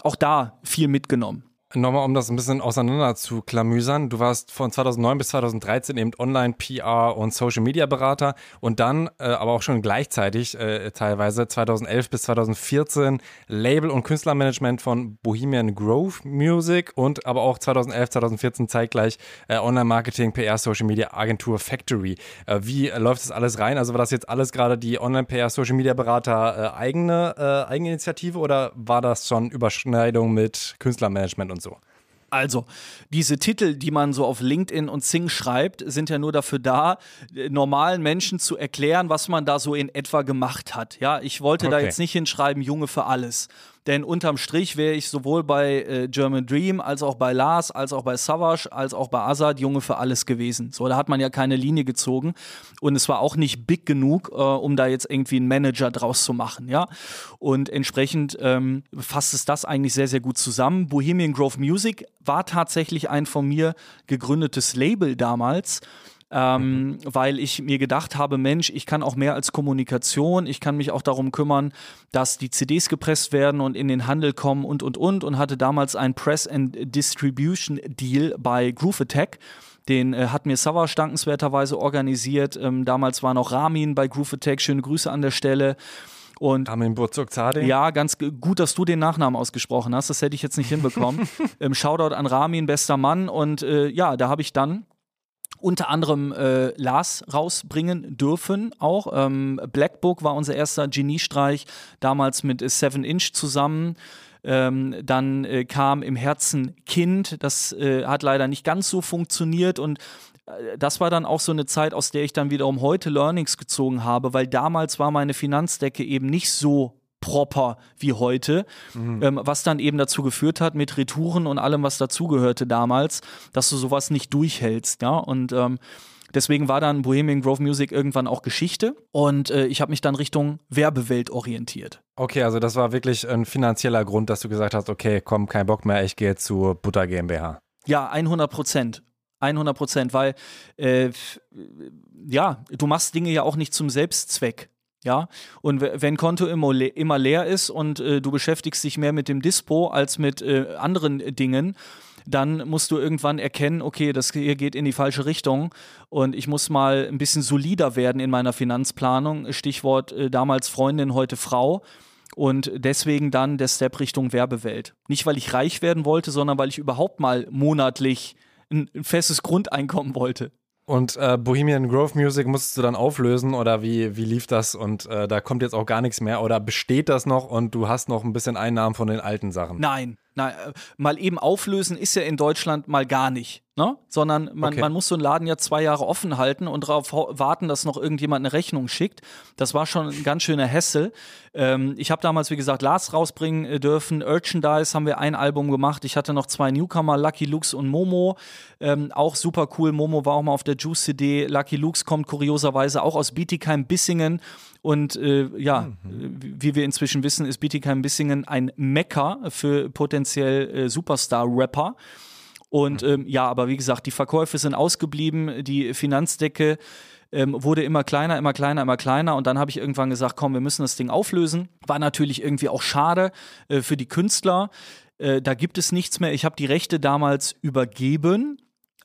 auch da viel mitgenommen. Nochmal, um das ein bisschen auseinander zu klamüsern. Du warst von 2009 bis 2013 eben Online-PR und Social-Media-Berater und dann äh, aber auch schon gleichzeitig äh, teilweise 2011 bis 2014 Label- und Künstlermanagement von Bohemian Grove Music und aber auch 2011, 2014 zeitgleich äh, Online-Marketing, PR, Social-Media-Agentur Factory. Äh, wie läuft das alles rein? Also war das jetzt alles gerade die Online-PR, Social-Media-Berater äh, eigene äh, Eigeninitiative oder war das schon Überschneidung mit Künstlermanagement und so. Also, diese Titel, die man so auf LinkedIn und Sing schreibt, sind ja nur dafür da, normalen Menschen zu erklären, was man da so in etwa gemacht hat. Ja, ich wollte okay. da jetzt nicht hinschreiben, Junge für alles. Denn unterm Strich wäre ich sowohl bei äh, German Dream als auch bei Lars, als auch bei Savage, als auch bei Azad Junge für alles gewesen. So, da hat man ja keine Linie gezogen. Und es war auch nicht big genug, äh, um da jetzt irgendwie einen Manager draus zu machen, ja. Und entsprechend ähm, fasst es das eigentlich sehr, sehr gut zusammen. Bohemian Grove Music war tatsächlich ein von mir gegründetes Label damals ähm, mhm. weil ich mir gedacht habe, Mensch, ich kann auch mehr als Kommunikation, ich kann mich auch darum kümmern, dass die CDs gepresst werden und in den Handel kommen und, und, und und hatte damals einen Press and Distribution Deal bei Groove Attack. Den äh, hat mir Savage dankenswerterweise organisiert. Ähm, damals war noch Ramin bei Groove Attack. Schöne Grüße an der Stelle. Und Armin Burzuk-Zade. Ja, ganz gut, dass du den Nachnamen ausgesprochen hast. Das hätte ich jetzt nicht hinbekommen. ähm, Shoutout an Ramin, bester Mann. Und äh, ja, da habe ich dann unter anderem äh, Lars rausbringen dürfen auch. Ähm, Black Book war unser erster Geniestreich, damals mit Seven Inch zusammen. Ähm, dann äh, kam im Herzen Kind, das äh, hat leider nicht ganz so funktioniert und äh, das war dann auch so eine Zeit, aus der ich dann wiederum heute Learnings gezogen habe, weil damals war meine Finanzdecke eben nicht so proper wie heute, mhm. ähm, was dann eben dazu geführt hat mit Retouren und allem, was dazugehörte damals, dass du sowas nicht durchhältst, ja, und ähm, deswegen war dann Bohemian Grove Music irgendwann auch Geschichte und äh, ich habe mich dann Richtung Werbewelt orientiert. Okay, also das war wirklich ein finanzieller Grund, dass du gesagt hast, okay, komm, kein Bock mehr, ich gehe zu Butter GmbH. Ja, 100 Prozent. 100 Prozent, weil äh, ja, du machst Dinge ja auch nicht zum Selbstzweck. Ja, und wenn Konto immer, le immer leer ist und äh, du beschäftigst dich mehr mit dem Dispo als mit äh, anderen Dingen, dann musst du irgendwann erkennen, okay, das hier geht in die falsche Richtung und ich muss mal ein bisschen solider werden in meiner Finanzplanung. Stichwort äh, damals Freundin, heute Frau. Und deswegen dann der Step Richtung Werbewelt. Nicht, weil ich reich werden wollte, sondern weil ich überhaupt mal monatlich ein, ein festes Grundeinkommen wollte. Und äh, Bohemian Grove Music musstest du dann auflösen oder wie, wie lief das? Und äh, da kommt jetzt auch gar nichts mehr oder besteht das noch und du hast noch ein bisschen Einnahmen von den alten Sachen? Nein, nein, äh, mal eben auflösen ist ja in Deutschland mal gar nicht. Ne? Sondern man, Okay. man muss so einen Laden ja zwei Jahre offen halten und darauf warten, dass noch irgendjemand eine Rechnung schickt. Das war schon ein ganz schöner Hassel. Ähm, ich habe damals, wie gesagt, Lars rausbringen äh, dürfen. Urchandise haben wir ein Album gemacht. Ich hatte noch zwei Newcomer, Lucky Lux und Momo. Ähm, auch super cool. Momo war auch mal auf der Juice CD. Lucky Lux kommt kurioserweise auch aus Bietigheim-Bissingen. Und äh, ja, äh, wie wir inzwischen wissen, ist Bietigheim-Bissingen ein Mecker für potenziell äh, Superstar-Rapper. Und ähm, ja, aber wie gesagt, die Verkäufe sind ausgeblieben, die Finanzdecke ähm, wurde immer kleiner, immer kleiner, immer kleiner. Und dann habe ich irgendwann gesagt, komm, wir müssen das Ding auflösen. War natürlich irgendwie auch schade äh, für die Künstler. Äh, da gibt es nichts mehr. Ich habe die Rechte damals übergeben.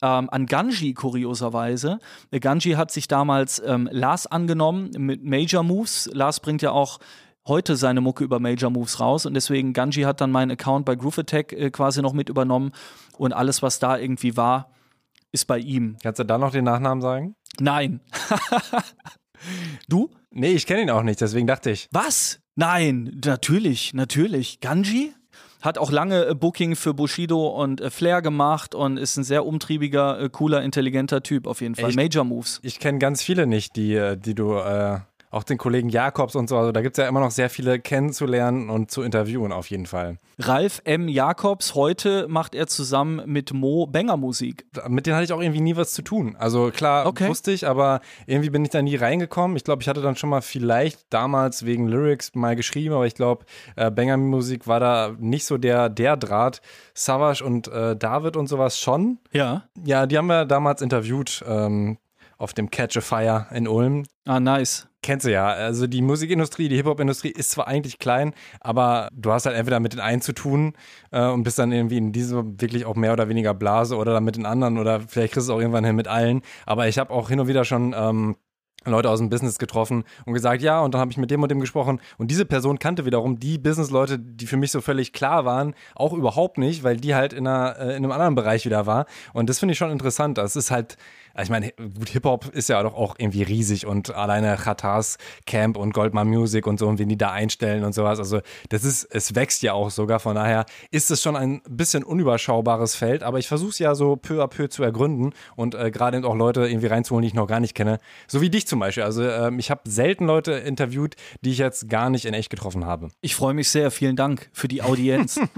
Ähm, an Ganji kurioserweise. Ganji hat sich damals ähm, Lars angenommen mit Major Moves. Lars bringt ja auch heute seine Mucke über Major Moves raus und deswegen Ganji hat dann meinen Account bei Groove Attack äh, quasi noch mit übernommen und alles, was da irgendwie war, ist bei ihm. Kannst du da noch den Nachnamen sagen? Nein. du? Nee, ich kenne ihn auch nicht, deswegen dachte ich. Was? Nein, natürlich, natürlich. Ganji? Hat auch lange äh, Booking für Bushido und äh, Flair gemacht und ist ein sehr umtriebiger, äh, cooler, intelligenter Typ auf jeden Fall. Echt? Major Moves. Ich kenne ganz viele nicht, die, die du, äh, auch den Kollegen Jakobs und so, also da gibt es ja immer noch sehr viele kennenzulernen und zu interviewen auf jeden Fall. Ralf M. Jakobs, heute macht er zusammen mit Mo Banger Musik. Mit denen hatte ich auch irgendwie nie was zu tun. Also klar, Okay. wusste ich, aber irgendwie bin ich da nie reingekommen. Ich glaube, ich hatte dann schon mal vielleicht damals wegen Lyrics mal geschrieben, aber ich glaube, äh, Banger Musik war da nicht so der, der Draht. Savage und äh, David und sowas schon. Ja. Ja, die haben wir damals interviewt ähm, auf dem Catch a Fire in Ulm. Ah, nice. Kennst du ja. Also die Musikindustrie, die Hip-Hop-Industrie ist zwar eigentlich klein, aber du hast halt entweder mit den einen zu tun äh, und bist dann irgendwie in dieser wirklich auch mehr oder weniger Blase oder dann mit den anderen oder vielleicht kriegst du es auch irgendwann hin mit allen. Aber ich habe auch hin und wieder schon ähm, Leute aus dem Business getroffen und gesagt, ja, und dann habe ich mit dem und dem gesprochen. Und diese Person kannte wiederum die Business-Leute, die für mich so völlig klar waren, auch überhaupt nicht, weil die halt in, einer, äh, in einem anderen Bereich wieder war. Und das finde ich schon interessant. Das ist halt, ich meine, gut, Hip-Hop ist ja doch auch irgendwie riesig und alleine Khatars Camp und Goldman Music und so und wen die da einstellen und sowas. Also das ist, es wächst ja auch sogar. Von daher ist es schon ein bisschen unüberschaubares Feld, aber ich versuche es ja so peu à peu zu ergründen und äh, gerade eben auch Leute irgendwie reinzuholen, die ich noch gar nicht kenne. So wie dich zum Beispiel. Also ähm, ich habe selten Leute interviewt, die ich jetzt gar nicht in echt getroffen habe. Ich freue mich sehr. Vielen Dank für die Audienz.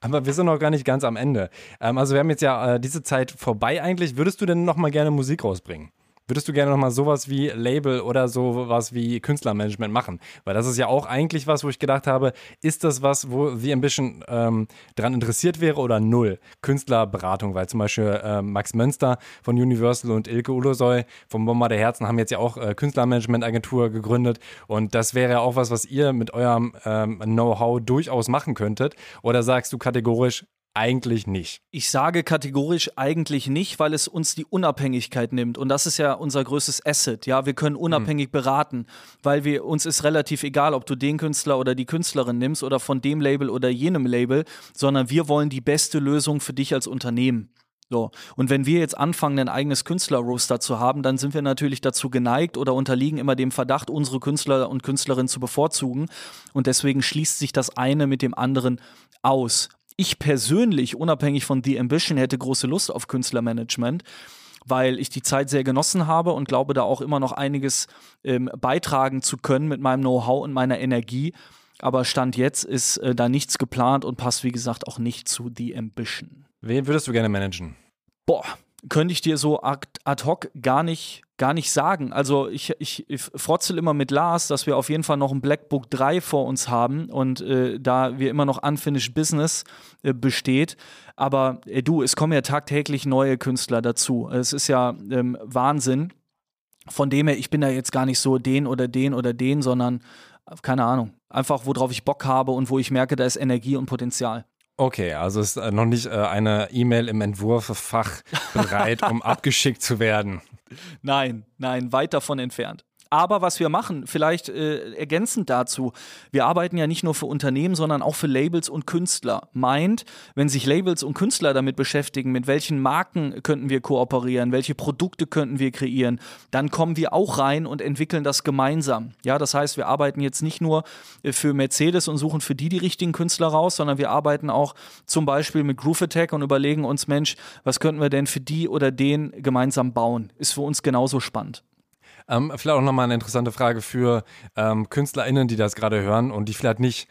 Aber wir sind noch gar nicht ganz am Ende. Ähm, also wir haben jetzt ja äh, diese Zeit vorbei eigentlich. Würdest du denn noch mal gerne Musik rausbringen? Würdest du gerne noch mal sowas wie Label oder sowas wie Künstlermanagement machen? Weil das ist ja auch eigentlich was, wo ich gedacht habe, ist das was, wo The Ambition ähm, dran interessiert wäre oder null? Künstlerberatung, weil zum Beispiel äh, Max Mönster von Universal und Ilke Ulosoy vom Bomber der Herzen haben jetzt ja auch äh, Künstlermanagement-Agentur gegründet und das wäre ja auch was, was ihr mit eurem ähm, Know-how durchaus machen könntet. Oder sagst du kategorisch, eigentlich nicht? Ich sage kategorisch eigentlich nicht, weil es uns die Unabhängigkeit nimmt. Und das ist ja unser größtes Asset. Ja, wir können unabhängig beraten, weil wir, uns ist relativ egal, ob du den Künstler oder die Künstlerin nimmst oder von dem Label oder jenem Label, sondern wir wollen die beste Lösung für dich als Unternehmen. So. Und wenn wir jetzt anfangen, ein eigenes Künstlerroster zu haben, dann sind wir natürlich dazu geneigt oder unterliegen immer dem Verdacht, unsere Künstler und Künstlerinnen zu bevorzugen. Und deswegen schließt sich das eine mit dem anderen aus. Ich persönlich, unabhängig von The Ambition, hätte große Lust auf Künstlermanagement, weil ich die Zeit sehr genossen habe und glaube, da auch immer noch einiges ähm, beitragen zu können mit meinem Know-how und meiner Energie. Aber Stand jetzt ist äh, da nichts geplant und passt, wie gesagt, auch nicht zu The Ambition. Wen würdest du gerne managen? Boah, könnte ich dir so ad, hoc gar nicht, gar nicht sagen. Also ich, ich, ich frotzel immer mit Lars, dass wir auf jeden Fall noch ein Black Book 3 vor uns haben und äh, da wir immer noch Unfinished Business äh, besteht. Aber äh, du, es kommen ja tagtäglich neue Künstler dazu. Es ist ja ähm, Wahnsinn. Von dem her, ich bin da jetzt gar nicht so den oder den oder den, sondern keine Ahnung. Einfach, worauf ich Bock habe und wo ich merke, da ist Energie und Potenzial. Okay, also ist äh, noch nicht äh, eine E-Mail im Entwurffach bereit, um abgeschickt zu werden. Nein, nein, weit davon entfernt. Aber was wir machen, vielleicht äh, ergänzend dazu, wir arbeiten ja nicht nur für Unternehmen, sondern auch für Labels und Künstler. Meint, wenn sich Labels und Künstler damit beschäftigen, mit welchen Marken könnten wir kooperieren, welche Produkte könnten wir kreieren, dann kommen wir auch rein und entwickeln das gemeinsam. Ja, das heißt, wir arbeiten jetzt nicht nur äh, für Mercedes und suchen für die die richtigen Künstler raus, sondern wir arbeiten auch zum Beispiel mit Groove Attack und überlegen uns, Mensch, was könnten wir denn für die oder den gemeinsam bauen? Ist für uns genauso spannend. Ähm, vielleicht auch nochmal eine interessante Frage für ähm, KünstlerInnen, die das gerade hören und die vielleicht nicht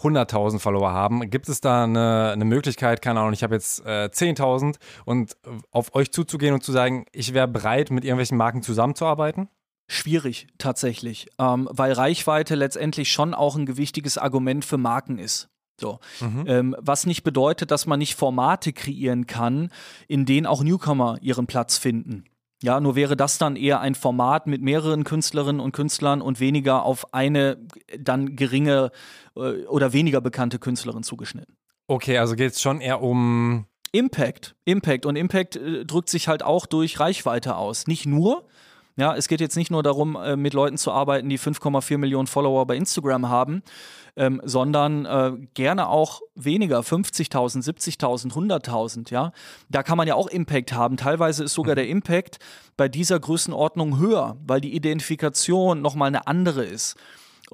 100.000 Follower haben. Gibt es da eine, eine Möglichkeit, keine Ahnung, ich habe jetzt äh, 10.000 und auf euch zuzugehen und zu sagen, ich wäre bereit, mit irgendwelchen Marken zusammenzuarbeiten? Schwierig tatsächlich, ähm, weil Reichweite letztendlich schon auch ein gewichtiges Argument für Marken ist. So. Mhm. Ähm, was nicht bedeutet, dass man nicht Formate kreieren kann, in denen auch Newcomer ihren Platz finden. Ja, nur wäre das dann eher ein Format mit mehreren Künstlerinnen und Künstlern und weniger auf eine dann geringe äh, oder weniger bekannte Künstlerin zugeschnitten. Okay, also geht es schon eher um Impact. Impact. Und Impact äh, drückt sich halt auch durch Reichweite aus. Nicht nur, ja, es geht jetzt nicht nur darum, äh, mit Leuten zu arbeiten, die 5,4 Millionen Follower bei Instagram haben, ähm, sondern äh, gerne auch weniger, 50.000, 70.000, 100.000, ja. Da kann man ja auch Impact haben. Teilweise ist sogar der Impact bei dieser Größenordnung höher, weil die Identifikation nochmal eine andere ist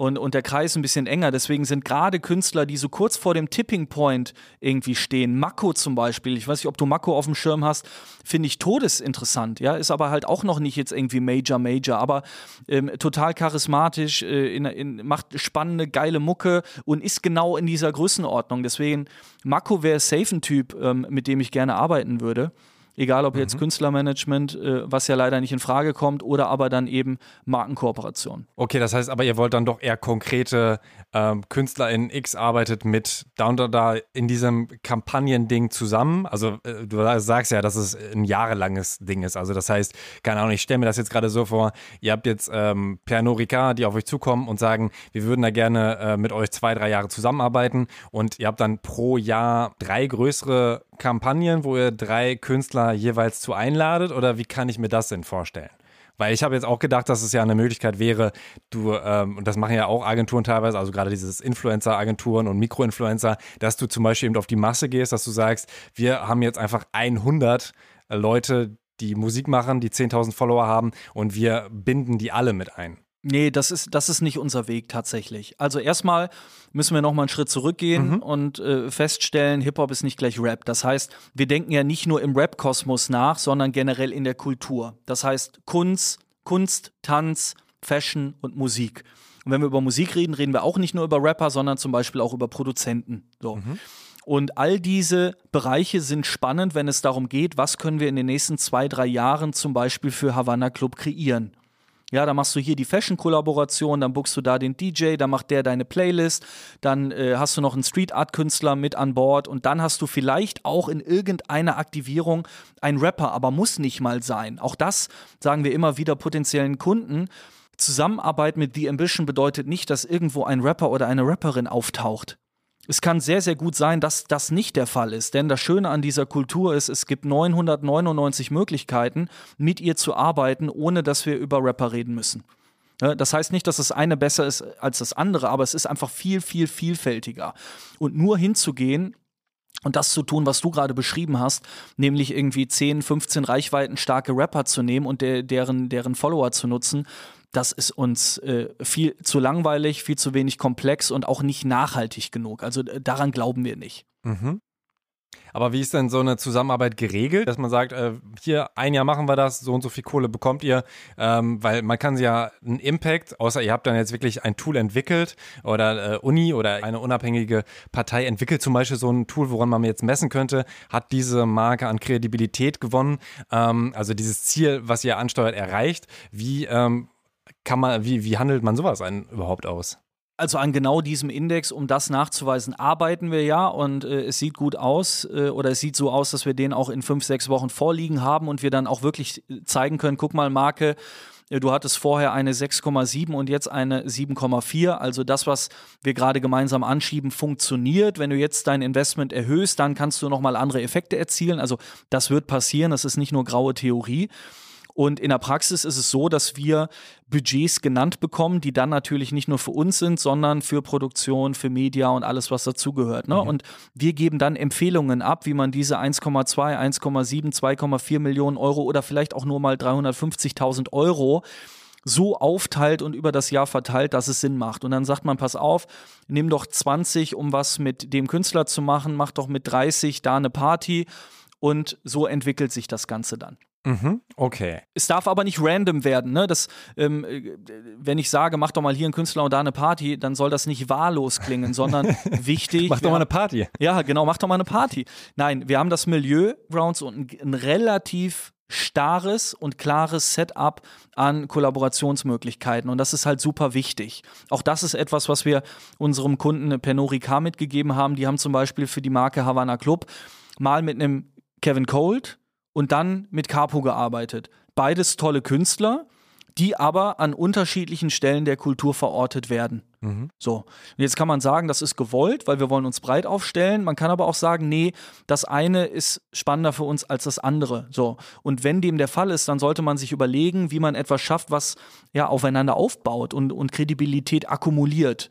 und, und der Kreis ein bisschen enger. Deswegen sind gerade Künstler, die so kurz vor dem Tipping Point irgendwie stehen, Mako zum Beispiel, ich weiß nicht, ob du Mako auf dem Schirm hast, finde ich todesinteressant, ja, ist aber halt auch noch nicht jetzt irgendwie Major, Major, aber ähm, total charismatisch, äh, in, in, macht spannende, geile Mucke und ist genau in dieser Größenordnung. Deswegen, Mako wäre safe ein Typ, ähm, mit dem ich gerne arbeiten würde. Egal ob jetzt mhm. Künstlermanagement, äh, was ja leider nicht in Frage kommt, oder aber dann eben Markenkooperation. Okay, das heißt aber, ihr wollt dann doch eher konkrete ähm, Künstler in X arbeitet mit da und da in diesem Kampagnending zusammen. Also äh, du sagst ja, dass es ein jahrelanges Ding ist. Also das heißt, keine Ahnung, ich stelle mir das jetzt gerade so vor, ihr habt jetzt ähm, Pernod Ricard, die auf euch zukommen und sagen, wir würden da gerne äh, mit euch zwei, drei Jahre zusammenarbeiten und ihr habt dann pro Jahr drei größere Kampagnen, wo ihr drei Künstler jeweils zu einladet oder wie kann ich mir das denn vorstellen? Weil ich habe jetzt auch gedacht, dass es ja eine Möglichkeit wäre, du, ähm, und das machen ja auch Agenturen teilweise, also gerade dieses Influencer-Agenturen und Mikroinfluencer, dass du zum Beispiel eben auf die Masse gehst, dass du sagst, wir haben jetzt einfach 100 Leute, die Musik machen, die 10.000 Follower haben und wir binden die alle mit ein. Nee, das ist, das ist nicht unser Weg tatsächlich. Also erstmal müssen wir nochmal einen Schritt zurückgehen mhm. und äh, feststellen, Hip-Hop ist nicht gleich Rap. Das heißt, wir denken ja nicht nur im Rap-Kosmos nach, sondern generell in der Kultur. Das heißt Kunst, Kunst, Tanz, Fashion und Musik. Und wenn wir über Musik reden, reden wir auch nicht nur über Rapper, sondern zum Beispiel auch über Produzenten. So. Mhm. Und all diese Bereiche sind spannend, wenn es darum geht, was können wir in den nächsten zwei, drei Jahren zum Beispiel für Havana Club kreieren. Ja, dann machst du hier die Fashion-Kollaboration, dann buchst du da den DJ, dann macht der deine Playlist, dann äh, hast du noch einen Street-Art-Künstler mit an Bord und dann hast du vielleicht auch in irgendeiner Aktivierung einen Rapper, aber muss nicht mal sein. Auch das sagen wir immer wieder potenziellen Kunden. Zusammenarbeit mit The Ambition bedeutet nicht, dass irgendwo ein Rapper oder eine Rapperin auftaucht. Es kann sehr, sehr gut sein, dass das nicht der Fall ist. Denn das Schöne an dieser Kultur ist, es gibt 999 Möglichkeiten, mit ihr zu arbeiten, ohne dass wir über Rapper reden müssen. Das heißt nicht, dass das eine besser ist als das andere, aber es ist einfach viel, viel vielfältiger. Und nur hinzugehen und das zu tun, was du gerade beschrieben hast, nämlich irgendwie 10, 15 Reichweiten starke Rapper zu nehmen und der, deren, deren Follower zu nutzen, das ist uns äh, viel zu langweilig, viel zu wenig komplex und auch nicht nachhaltig genug. Also äh, daran glauben wir nicht. Mhm. Aber wie ist denn so eine Zusammenarbeit geregelt, dass man sagt, äh, hier ein Jahr machen wir das, so und so viel Kohle bekommt ihr, ähm, weil man kann ja einen Impact, außer ihr habt dann jetzt wirklich ein Tool entwickelt oder äh, Uni oder eine unabhängige Partei entwickelt zum Beispiel so ein Tool, woran man jetzt messen könnte, hat diese Marke an Kredibilität gewonnen, ähm, also dieses Ziel, was ihr ansteuert, erreicht. Wie ähm, kann man, wie, wie handelt man sowas einen überhaupt aus? Also an genau diesem Index, um das nachzuweisen, arbeiten wir ja und äh, es sieht gut aus äh, oder es sieht so aus, dass wir den auch in fünf, sechs Wochen vorliegen haben und wir dann auch wirklich zeigen können, guck mal, Marke, äh, du hattest vorher eine 6,7 und jetzt eine 7,4. Also das, was wir gerade gemeinsam anschieben, funktioniert. Wenn du jetzt dein Investment erhöhst, dann kannst du nochmal andere Effekte erzielen. Also das wird passieren, das ist nicht nur graue Theorie. Und in der Praxis ist es so, dass wir Budgets genannt bekommen, die dann natürlich nicht nur für uns sind, sondern für Produktion, für Media und alles, was dazugehört. Ne? Mhm. Und wir geben dann Empfehlungen ab, wie man diese 1,2, 1,7, 2,4 Millionen Euro oder vielleicht auch nur mal 350.000 Euro so aufteilt und über das Jahr verteilt, dass es Sinn macht. Und dann sagt man, pass auf, nimm doch 20, um was mit dem Künstler zu machen, mach doch mit 30 da eine Party und so entwickelt sich das Ganze dann. Mhm, okay. Es darf aber nicht random werden, ne? Das, ähm, wenn ich sage, mach doch mal hier einen Künstler und da eine Party, dann soll das nicht wahllos klingen, sondern wichtig. mach doch mal eine Party. Ja, genau, mach doch mal eine Party. Nein, wir haben das Milieu Grounds und ein, ein relativ starres und klares Setup an Kollaborationsmöglichkeiten. Und das ist halt super wichtig. Auch das ist etwas, was wir unserem Kunden Pernod Ricard mitgegeben haben. Die haben zum Beispiel für die Marke Havana Club mal mit einem Kevin Cold und dann mit Capo gearbeitet. Beides tolle Künstler, die aber an unterschiedlichen Stellen der Kultur verortet werden. Mhm. So. Und jetzt kann man sagen, das ist gewollt, weil wir wollen uns breit aufstellen. Man kann aber auch sagen, nee, das eine ist spannender für uns als das andere. So. Und wenn dem der Fall ist, dann sollte man sich überlegen, wie man etwas schafft, was ja aufeinander aufbaut und, und Kredibilität akkumuliert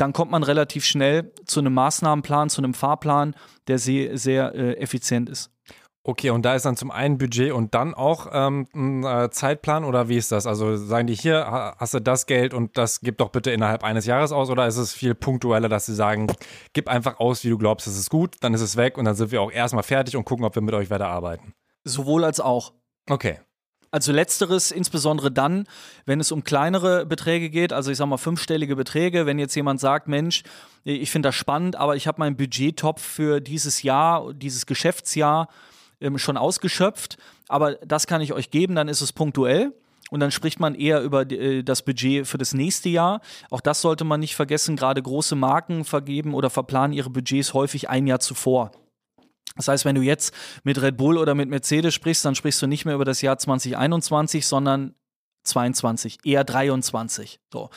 dann kommt man relativ schnell zu einem Maßnahmenplan, zu einem Fahrplan, der sehr, sehr äh, effizient ist. Okay, und da ist dann zum einen Budget und dann auch ähm, ein äh, Zeitplan oder wie ist das? Also sagen die hier, hast du das Geld und das gib doch bitte innerhalb eines Jahres aus oder ist es viel punktueller, dass sie sagen, gib einfach aus, wie du glaubst, es ist gut, dann ist es weg und dann sind wir auch erstmal fertig und gucken, ob wir mit euch weiterarbeiten? Sowohl als auch. Okay. Also letzteres insbesondere dann, wenn es um kleinere Beträge geht, also ich sag mal fünfstellige Beträge, wenn jetzt jemand sagt, Mensch, ich finde das spannend, aber ich habe meinen Budgettopf für dieses Jahr, dieses Geschäftsjahr ähm, schon ausgeschöpft, aber das kann ich euch geben, dann ist es punktuell. Und dann spricht man eher über äh, das Budget für das nächste Jahr. Auch das sollte man nicht vergessen. Gerade große Marken vergeben oder verplanen ihre Budgets häufig ein Jahr zuvor. Das heißt, wenn du jetzt mit Red Bull oder mit Mercedes sprichst, dann sprichst du nicht mehr über das Jahr 2021, sondern 22, eher 23. So.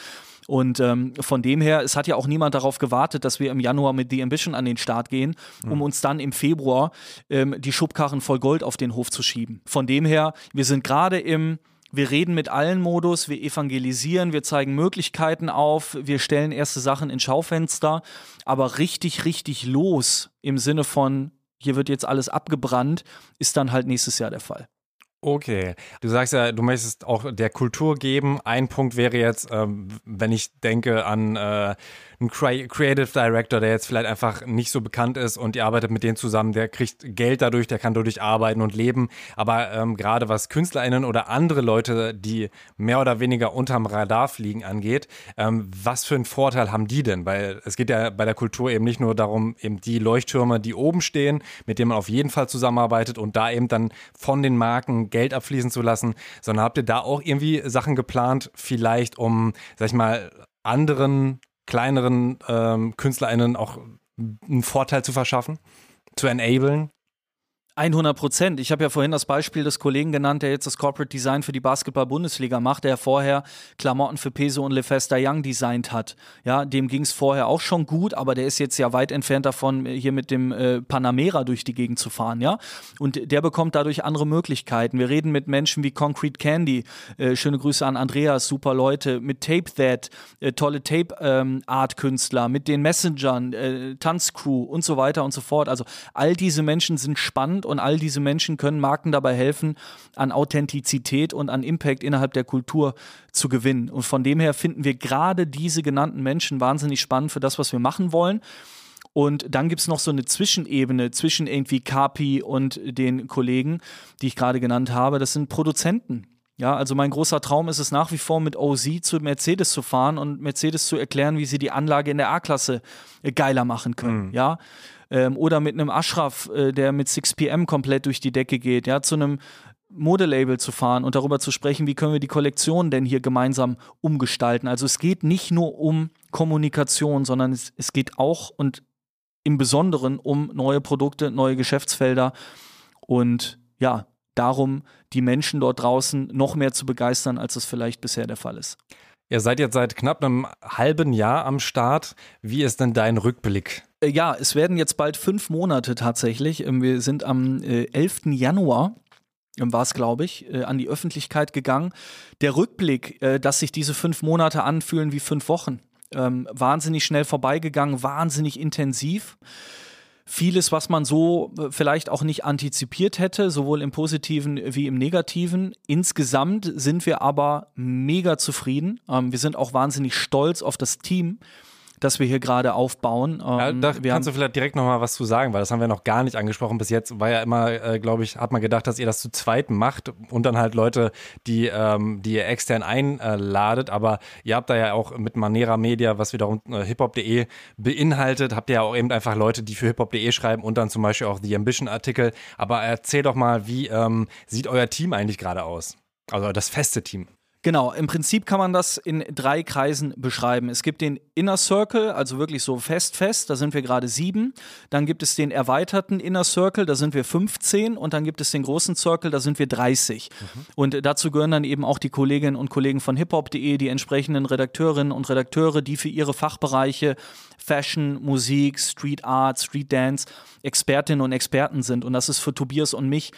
Und ähm, von dem her, es hat ja auch niemand darauf gewartet, dass wir im Januar mit The Ambition an den Start gehen, um mhm. uns dann im Februar ähm, die Schubkarren voll Gold auf den Hof zu schieben. Von dem her, wir sind gerade im wir reden mit allen Modus, wir evangelisieren, wir zeigen Möglichkeiten auf, wir stellen erste Sachen in Schaufenster, aber richtig, richtig los im Sinne von, hier wird jetzt alles abgebrannt, ist dann halt nächstes Jahr der Fall. Okay, du sagst ja, du möchtest auch der Kultur geben. Ein Punkt wäre jetzt, ähm, wenn ich denke an äh, einen Creative Director, der jetzt vielleicht einfach nicht so bekannt ist und ihr arbeitet mit denen zusammen, der kriegt Geld dadurch, der kann dadurch arbeiten und leben. Aber ähm, gerade was KünstlerInnen oder andere Leute, die mehr oder weniger unterm Radar fliegen, angeht, ähm, was für einen Vorteil haben die denn? Weil es geht ja bei der Kultur eben nicht nur darum, eben die Leuchttürme, die oben stehen, mit denen man auf jeden Fall zusammenarbeitet und da eben dann von den Marken Geld abfließen zu lassen, sondern habt ihr da auch irgendwie Sachen geplant, vielleicht um, sag ich mal, anderen kleineren ähm, KünstlerInnen auch einen Vorteil zu verschaffen, zu enablen? 100 Prozent. Ich habe ja vorhin das Beispiel des Kollegen genannt, der jetzt das Corporate Design für die Basketball-Bundesliga macht, der vorher Klamotten für Peso und LeFesta Young designt hat. Ja, dem ging es vorher auch schon gut, aber der ist jetzt ja weit entfernt davon, hier mit dem äh, Panamera durch die Gegend zu fahren, ja. Und der bekommt dadurch andere Möglichkeiten. Wir reden mit Menschen wie Concrete Candy, äh, schöne Grüße an Andreas, super Leute, mit Tape That, äh, tolle Tape-Art-Künstler, ähm, mit den Messengern, äh, Tanzcrew und so weiter und so fort. Also all diese Menschen sind spannend und all diese Menschen können Marken dabei helfen, an Authentizität und an Impact innerhalb der Kultur zu gewinnen. Und von dem her finden wir gerade diese genannten Menschen wahnsinnig spannend für das, was wir machen wollen. Und dann gibt es noch so eine Zwischenebene zwischen irgendwie Kapi und den Kollegen, die ich gerade genannt habe. Das sind Produzenten. Ja, also mein großer Traum ist es nach wie vor mit OZ zu Mercedes zu fahren und Mercedes zu erklären, wie sie die Anlage in der A-Klasse geiler machen können. Mhm. Ja, ähm, oder mit einem Ashraf, äh, der mit 6pm komplett durch die Decke geht, ja, zu einem Modelabel zu fahren und darüber zu sprechen, wie können wir die Kollektion denn hier gemeinsam umgestalten. Also es geht nicht nur um Kommunikation, sondern es, es geht auch und im Besonderen um neue Produkte, neue Geschäftsfelder und ja, darum, die Menschen dort draußen noch mehr zu begeistern, als es vielleicht bisher der Fall ist. Ihr seid jetzt seit knapp einem halben Jahr am Start. Wie ist denn dein Rückblick? Äh, ja, es werden jetzt bald fünf Monate tatsächlich. Ähm, wir sind am 11. Äh, Januar war es, glaube ich, äh, an die Öffentlichkeit gegangen. Der Rückblick, dass sich diese fünf Monate anfühlen wie fünf Wochen, ähm, wahnsinnig schnell vorbeigegangen, wahnsinnig intensiv. Vieles, was man so vielleicht auch nicht antizipiert hätte, sowohl im positiven wie im negativen. Insgesamt sind wir aber mega zufrieden. Ähm, wir sind auch wahnsinnig stolz auf das Team das wir hier gerade aufbauen. Ja, ähm, da kannst du vielleicht direkt nochmal was zu sagen, weil das haben wir noch gar nicht angesprochen. Bis jetzt war ja immer, äh, glaube ich, hat man gedacht, dass ihr das zu zweit macht und dann halt Leute, die, ähm, die ihr extern einladet. Aber ihr habt da ja auch mit Manera Media, was wiederum äh, hiphop.de beinhaltet, habt ihr ja auch eben einfach Leute, die für hiphop.de schreiben und dann zum Beispiel auch die Ambition-Artikel. Aber erzähl doch mal, wie ähm, sieht euer Team eigentlich gerade aus? Also das feste Team. Genau, im Prinzip kann man das in drei Kreisen beschreiben. Es gibt den Inner Circle, also wirklich so fest, fest, da sind wir gerade sieben. Dann gibt es den erweiterten Inner Circle, da sind wir 15. Und dann gibt es den großen Circle, da sind wir 30. Mhm. Und dazu gehören dann eben auch die Kolleginnen und Kollegen von hiphop.de, die entsprechenden Redakteurinnen und Redakteure, die für ihre Fachbereiche Fashion, Musik, Street Art, Street Dance Expertinnen und Experten sind. Und das ist für Tobias und mich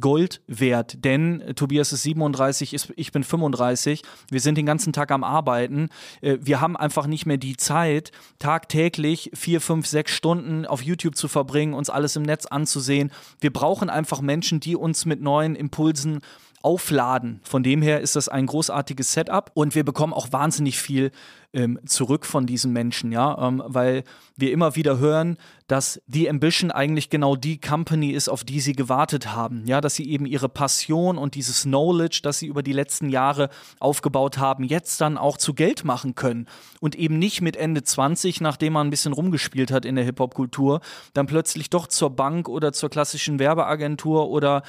Gold wert, denn äh, Tobias ist 37, ist, ich bin 35, wir sind den ganzen Tag am Arbeiten, äh, wir haben einfach nicht mehr die Zeit, tagtäglich vier, fünf, sechs Stunden auf YouTube zu verbringen, uns alles im Netz anzusehen. Wir brauchen einfach Menschen, die uns mit neuen Impulsen aufladen. Von dem her ist das ein großartiges Setup und wir bekommen auch wahnsinnig viel ähm, zurück von diesen Menschen, ja, ähm, weil wir immer wieder hören, dass The Ambition eigentlich genau die Company ist, auf die sie gewartet haben, ja, dass sie eben ihre Passion und dieses Knowledge, das sie über die letzten Jahre aufgebaut haben, jetzt dann auch zu Geld machen können und eben nicht mit Ende 20, nachdem man ein bisschen rumgespielt hat in der Hip-Hop-Kultur, dann plötzlich doch zur Bank oder zur klassischen Werbeagentur oder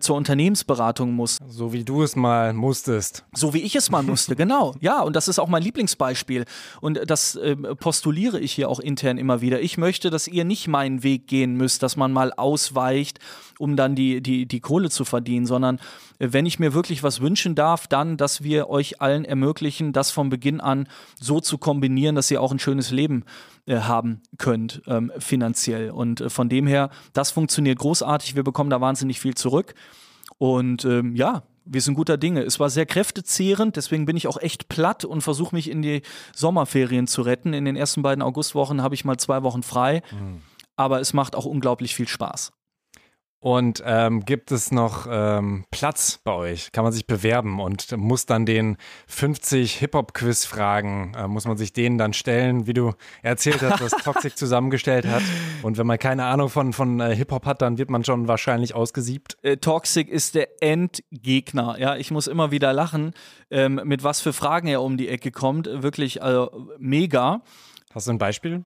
zur Unternehmensberatung muss. So wie du es mal musstest. So wie ich es mal musste, genau. Ja, und das ist auch mein Lieblingsbeispiel. Und das äh, postuliere ich hier auch intern immer wieder. Ich möchte, dass ihr nicht meinen Weg gehen müsst, dass man mal ausweicht, um dann die, die, die Kohle zu verdienen, sondern äh, wenn ich mir wirklich was wünschen darf, dann, dass wir euch allen ermöglichen, das von Beginn an so zu kombinieren, dass ihr auch ein schönes Leben äh, haben könnt, ähm, finanziell. Und äh, von dem her, das funktioniert großartig. Wir bekommen da wahnsinnig viel zurück. Und ähm, ja, wir sind guter Dinge. Es war sehr kräftezehrend, deswegen bin ich auch echt platt und versuche mich in die Sommerferien zu retten. In den ersten beiden Augustwochen habe ich mal zwei Wochen frei. Mhm. Aber es macht auch unglaublich viel Spaß. Und ähm, gibt es noch ähm, Platz bei euch? Kann man sich bewerben und muss dann den 50 Hip-Hop-Quiz-Fragen, äh, muss man sich denen dann stellen, wie du erzählt hast, was Toxic zusammengestellt hat. Und wenn man keine Ahnung von, von äh, Hip-Hop hat, dann wird man schon wahrscheinlich ausgesiebt. Äh, Toxic ist der Endgegner. Ja, ich muss immer wieder lachen, ähm, mit was für Fragen er um die Ecke kommt. Wirklich also, mega. Hast du ein Beispiel?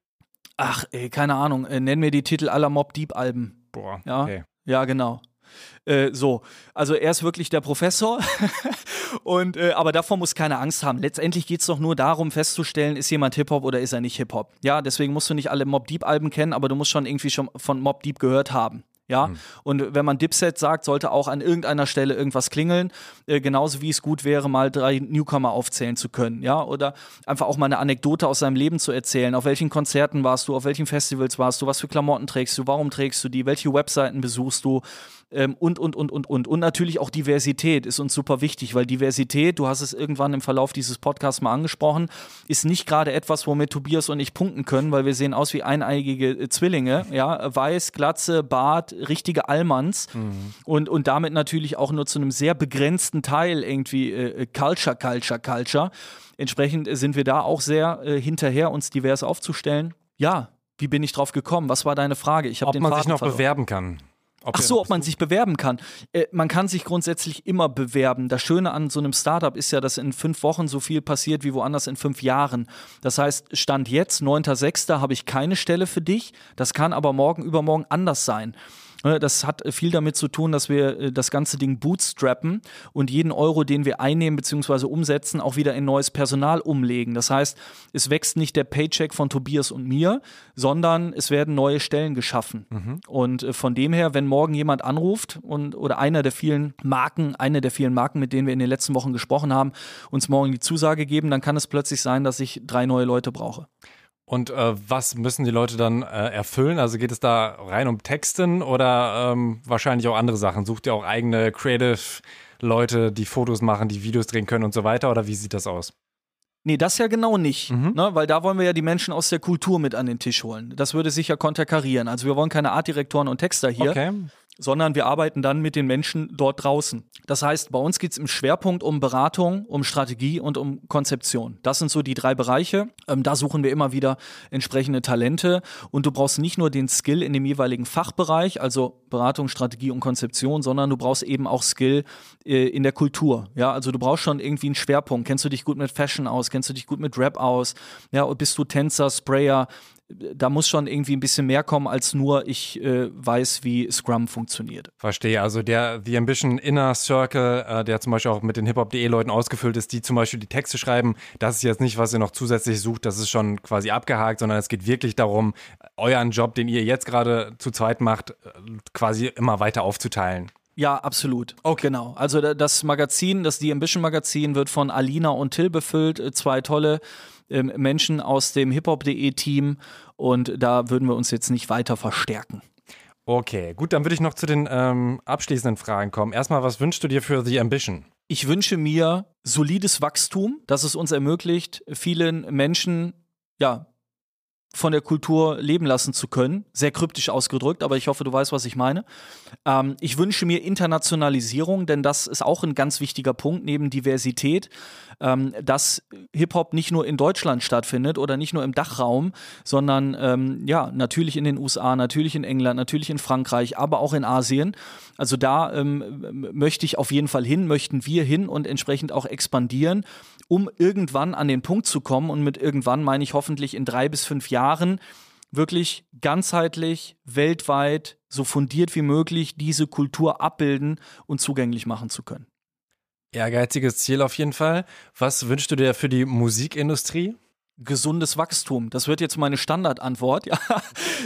Ach, ey, keine Ahnung. Äh, nenn mir die Titel aller Mob Deep Alben. Boah, ja? okay. Ja, genau. Äh, so, also er ist wirklich der Professor und äh, aber davor muss keine Angst haben. Letztendlich geht es doch nur darum festzustellen, ist jemand Hip Hop oder ist er nicht Hip Hop. Ja, deswegen musst du nicht alle Mob Deep Alben kennen, aber du musst schon irgendwie schon von Mob Deep gehört haben. Ja, mhm. und wenn man Dipset sagt, sollte auch an irgendeiner Stelle irgendwas klingeln, äh, genauso wie es gut wäre, mal drei Newcomer aufzählen zu können, ja, oder einfach auch mal eine Anekdote aus seinem Leben zu erzählen. Auf welchen Konzerten warst du, auf welchen Festivals warst du, was für Klamotten trägst du, warum trägst du die, welche Webseiten besuchst du, und, und, und, und, und. Und natürlich auch Diversität ist uns super wichtig, weil Diversität, du hast es irgendwann im Verlauf dieses Podcasts mal angesprochen, ist nicht gerade etwas, womit Tobias und ich punkten können, weil wir sehen aus wie eineigige äh, Zwillinge, ja, weiß, Glatze, Bart, richtige Allmanns mhm. und, und damit natürlich auch nur zu einem sehr begrenzten Teil irgendwie äh, äh Culture, Culture, Culture. Entsprechend sind wir da auch sehr äh, hinterher, uns divers aufzustellen. Ja, wie bin ich drauf gekommen? Was war deine Frage? Ich habe den man Faden sich noch verloren. bewerben kann. Ob Ach so, ob man sich bewerben kann. Äh, man kann sich grundsätzlich immer bewerben. Das Schöne an so einem Startup ist ja, dass in fünf Wochen so viel passiert wie woanders in fünf Jahren. Das heißt, Stand jetzt, 9.6., habe ich keine Stelle für dich. Das kann aber morgen, übermorgen anders sein. Ne, das hat viel damit zu tun, dass wir äh, das ganze Ding bootstrappen und jeden Euro, den wir einnehmen bzw. umsetzen, auch wieder in neues Personal umlegen. Das heißt, es wächst nicht der Paycheck von Tobias und mir, sondern es werden neue Stellen geschaffen. Mhm. Und äh, von dem her, wenn morgen jemand anruft und oder einer der vielen Marken, eine der vielen Marken, mit denen wir in den letzten Wochen gesprochen haben, uns morgen die Zusage geben, dann kann es plötzlich sein, dass ich drei neue Leute brauche. Und äh, was müssen die Leute dann äh, erfüllen? Also geht es da rein um Texten oder ähm, wahrscheinlich auch andere Sachen? Sucht ihr auch eigene Creative Leute, die Fotos machen, die Videos drehen können und so weiter? Oder wie sieht das aus? Nee, das ja genau nicht, mhm. ne? weil da wollen wir ja die Menschen aus der Kultur mit an den Tisch holen. Das würde sich ja konterkarieren. Also wir wollen keine Artdirektoren und Texter hier. Okay sondern wir arbeiten dann mit den Menschen dort draußen. Das heißt, bei uns geht es im Schwerpunkt um Beratung, um Strategie und um Konzeption. Das sind so die drei Bereiche. Ähm, da suchen wir immer wieder entsprechende Talente und du brauchst nicht nur den Skill in dem jeweiligen Fachbereich, also Beratung, Strategie und Konzeption, sondern du brauchst eben auch Skill äh, in der Kultur. Ja, also du brauchst schon irgendwie einen Schwerpunkt. Kennst du dich gut mit Fashion aus? Kennst du dich gut mit Rap aus? Ja, bist du Tänzer, Sprayer? Da muss schon irgendwie ein bisschen mehr kommen, als nur ich äh, weiß, wie Scrum funktioniert. Verstehe. Also der The Ambition Inner Circle, äh, der zum Beispiel auch mit den Hip-Hop.de-Leuten ausgefüllt ist, die zum Beispiel die Texte schreiben, das ist jetzt nicht, was ihr noch zusätzlich sucht, das ist schon quasi abgehakt, sondern es geht wirklich darum, euren Job, den ihr jetzt gerade zu zweit macht, äh, quasi immer weiter aufzuteilen. Ja, absolut. Okay. Genau. Also das Magazin, das The Ambition Magazin, wird von Alina und Till befüllt. Äh, zwei tolle ähm, Menschen aus dem hiphop.de Team und da würden wir uns jetzt nicht weiter verstärken. Okay, gut, dann würde ich noch zu den ähm, abschließenden Fragen kommen. Erstmal, was wünschst du dir für The Ambition? Ich wünsche mir solides Wachstum, das es uns ermöglicht, vielen Menschen ja, von der Kultur leben lassen zu können. Sehr kryptisch ausgedrückt, aber ich hoffe, du weißt, was ich meine. Ähm, ich wünsche mir Internationalisierung, denn das ist auch ein ganz wichtiger Punkt neben Diversität, ähm, dass Hip-Hop nicht nur in Deutschland stattfindet oder nicht nur im Dachraum, sondern ähm, ja, natürlich in den USA, natürlich in England, natürlich in Frankreich, aber auch in Asien. Also da ähm, möchte ich auf jeden Fall hin, möchten wir hin und entsprechend auch expandieren um irgendwann an den Punkt zu kommen. Und mit irgendwann meine ich hoffentlich in drei bis fünf Jahren wirklich ganzheitlich, weltweit, so fundiert wie möglich diese Kultur abbilden und zugänglich machen zu können. Ehrgeiziges Ziel auf jeden Fall. Was wünschst du dir für die Musikindustrie? gesundes Wachstum. Das wird jetzt meine Standardantwort. Ja.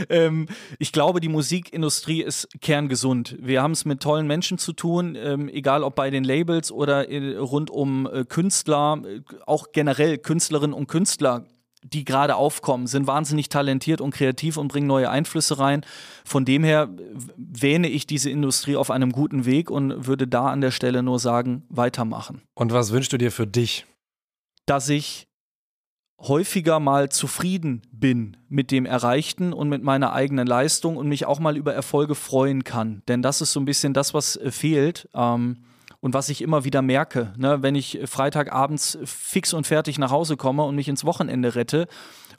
Ähm, ich glaube, die Musikindustrie ist kerngesund. Wir haben es mit tollen Menschen zu tun, ähm, egal ob bei den Labels oder äh, rund um äh, Künstler, äh, auch generell Künstlerinnen und Künstler die gerade aufkommen, sind wahnsinnig talentiert und kreativ und bringen neue Einflüsse rein. Von dem her wähne ich diese Industrie auf einem guten Weg und würde da an der Stelle nur sagen, weitermachen. Und was wünschst du dir für dich? Dass ich häufiger mal zufrieden bin mit dem Erreichten und mit meiner eigenen Leistung und mich auch mal über Erfolge freuen kann. Denn das ist so ein bisschen das, was äh, fehlt. Ähm, und was ich immer wieder merke, ne, wenn ich Freitagabends fix und fertig nach Hause komme und mich ins Wochenende rette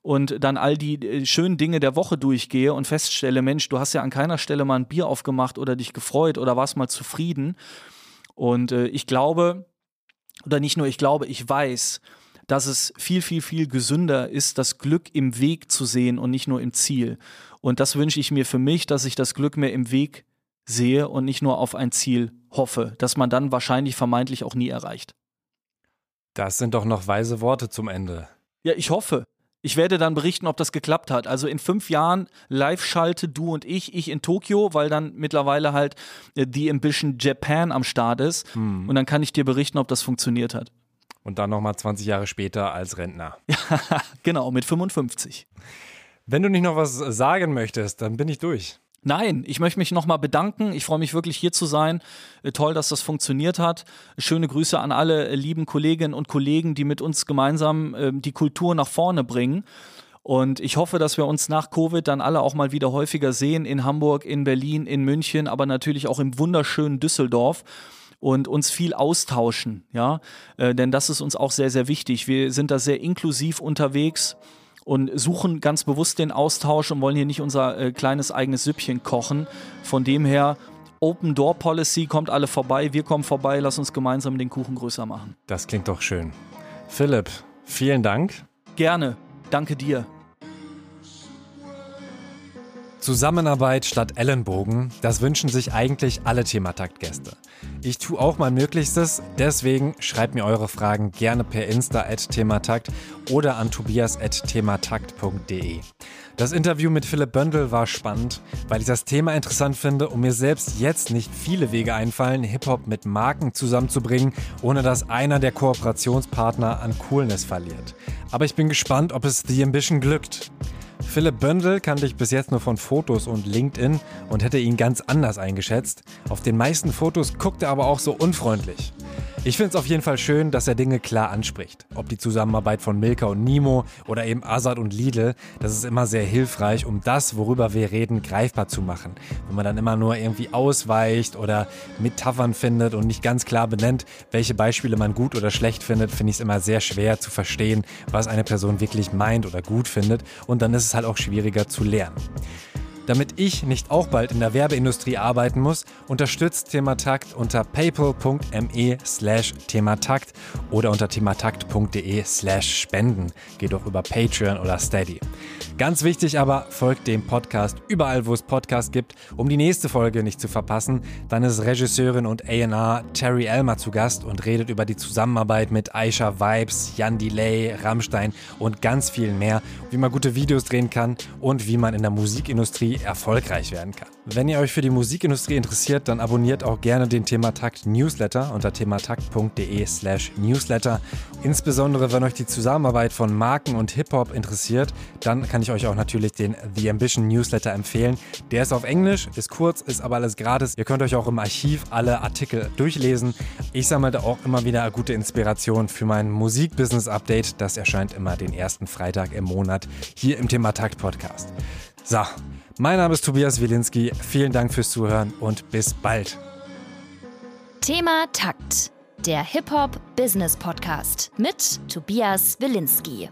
und dann all die äh, schönen Dinge der Woche durchgehe und feststelle, Mensch, du hast ja an keiner Stelle mal ein Bier aufgemacht oder dich gefreut oder warst mal zufrieden. Und äh, ich glaube, oder nicht nur ich glaube, ich weiß, dass es viel, viel, viel gesünder ist, das Glück im Weg zu sehen und nicht nur im Ziel. Und das wünsche ich mir für mich, dass ich das Glück mehr im Weg sehe und nicht nur auf ein Ziel hoffe, das man dann wahrscheinlich vermeintlich auch nie erreicht. Das sind doch noch weise Worte zum Ende. Ja, ich hoffe. Ich werde dann berichten, ob das geklappt hat. Also in fünf Jahren Live-Schalte, du und ich, ich in Tokio, weil dann mittlerweile halt äh, The Ambition Japan am Start ist. Hm. Und dann kann ich dir berichten, ob das funktioniert hat und dann nochmal 20 Jahre später als Rentner. Genau, mit 55. Wenn du nicht noch was sagen möchtest, dann bin ich durch. Nein, ich möchte mich nochmal bedanken. Ich freue mich wirklich hier zu sein. Äh, toll, dass das funktioniert hat. Schöne Grüße an alle äh, lieben Kolleginnen und Kollegen, die mit uns gemeinsam äh, die Kultur nach vorne bringen. Und ich hoffe, dass wir uns nach Covid dann alle auch mal wieder häufiger sehen in Hamburg, in Berlin, in München, aber natürlich auch im wunderschönen Düsseldorf und uns viel austauschen, ja, äh, denn das ist uns auch sehr, sehr wichtig. Wir sind da sehr inklusiv unterwegs und suchen ganz bewusst den Austausch und wollen hier nicht unser äh, kleines eigenes Süppchen kochen. Von dem her, Open Door Policy, kommt alle vorbei, wir kommen vorbei, lass uns gemeinsam den Kuchen größer machen. Das klingt doch schön. Philipp, vielen Dank. Gerne, danke dir. Zusammenarbeit statt Ellenbogen, das wünschen sich eigentlich alle Thematakt-Gäste. Ich tue auch mein Möglichstes, deswegen schreibt mir eure Fragen gerne per Insta at thematakt oder an tobias.thematakt.de. Das Interview mit Philipp Böndel war spannend, weil ich das Thema interessant finde und mir selbst jetzt nicht viele Wege einfallen, Hip-Hop mit Marken zusammenzubringen, ohne dass einer der Kooperationspartner an Coolness verliert. Aber ich bin gespannt, ob es The Ambition glückt. Philipp Böndel kannte ich bis jetzt nur von Fotos und LinkedIn und hätte ihn ganz anders eingeschätzt. Auf den meisten Fotos guckt er aber auch so unfreundlich. Ich finde es auf jeden Fall schön, dass er Dinge klar anspricht. Ob die Zusammenarbeit von Milka und Nimo oder eben Azad und Lidl, das ist immer sehr hilfreich, um das, worüber wir reden, greifbar zu machen. Wenn man dann immer nur irgendwie ausweicht oder Metaphern findet und nicht ganz klar benennt, welche Beispiele man gut oder schlecht findet, finde ich es immer sehr schwer zu verstehen, was eine Person wirklich meint oder gut findet. Und dann ist es halt auch schwieriger zu lernen. Damit ich nicht auch bald in der Werbeindustrie arbeiten muss, unterstützt Thematakt unter paypal.me slash thematakt oder unter thematakt.de slash spenden. Geht auch über Patreon oder Steady. Ganz wichtig aber, folgt dem Podcast überall, wo es Podcasts gibt, um die nächste Folge nicht zu verpassen. Dann ist Regisseurin und A&R Terry Elmer zu Gast und redet über die Zusammenarbeit mit Aisha Vibes, Jan Delay, Rammstein und ganz viel mehr, wie man gute Videos drehen kann und wie man in der Musikindustrie erfolgreich werden kann. Wenn ihr euch für die Musikindustrie interessiert, dann abonniert auch gerne den Thematakt Newsletter unter thematakt.de slash newsletter. Insbesondere wenn euch die Zusammenarbeit von Marken und Hip-Hop interessiert, dann kann ich euch auch natürlich den The Ambition Newsletter empfehlen. Der ist auf Englisch, ist kurz, ist aber alles gratis. Ihr könnt euch auch im Archiv alle Artikel durchlesen. Ich sammle da auch immer wieder gute Inspiration für mein Musik-Business-Update. Das erscheint immer den ersten Freitag im Monat hier im Thematakt Podcast. So, mein Name ist Tobias Wilinski. Vielen Dank fürs Zuhören und bis bald. Thema Takt, der Hip-Hop Business Podcast mit Tobias Wilinski.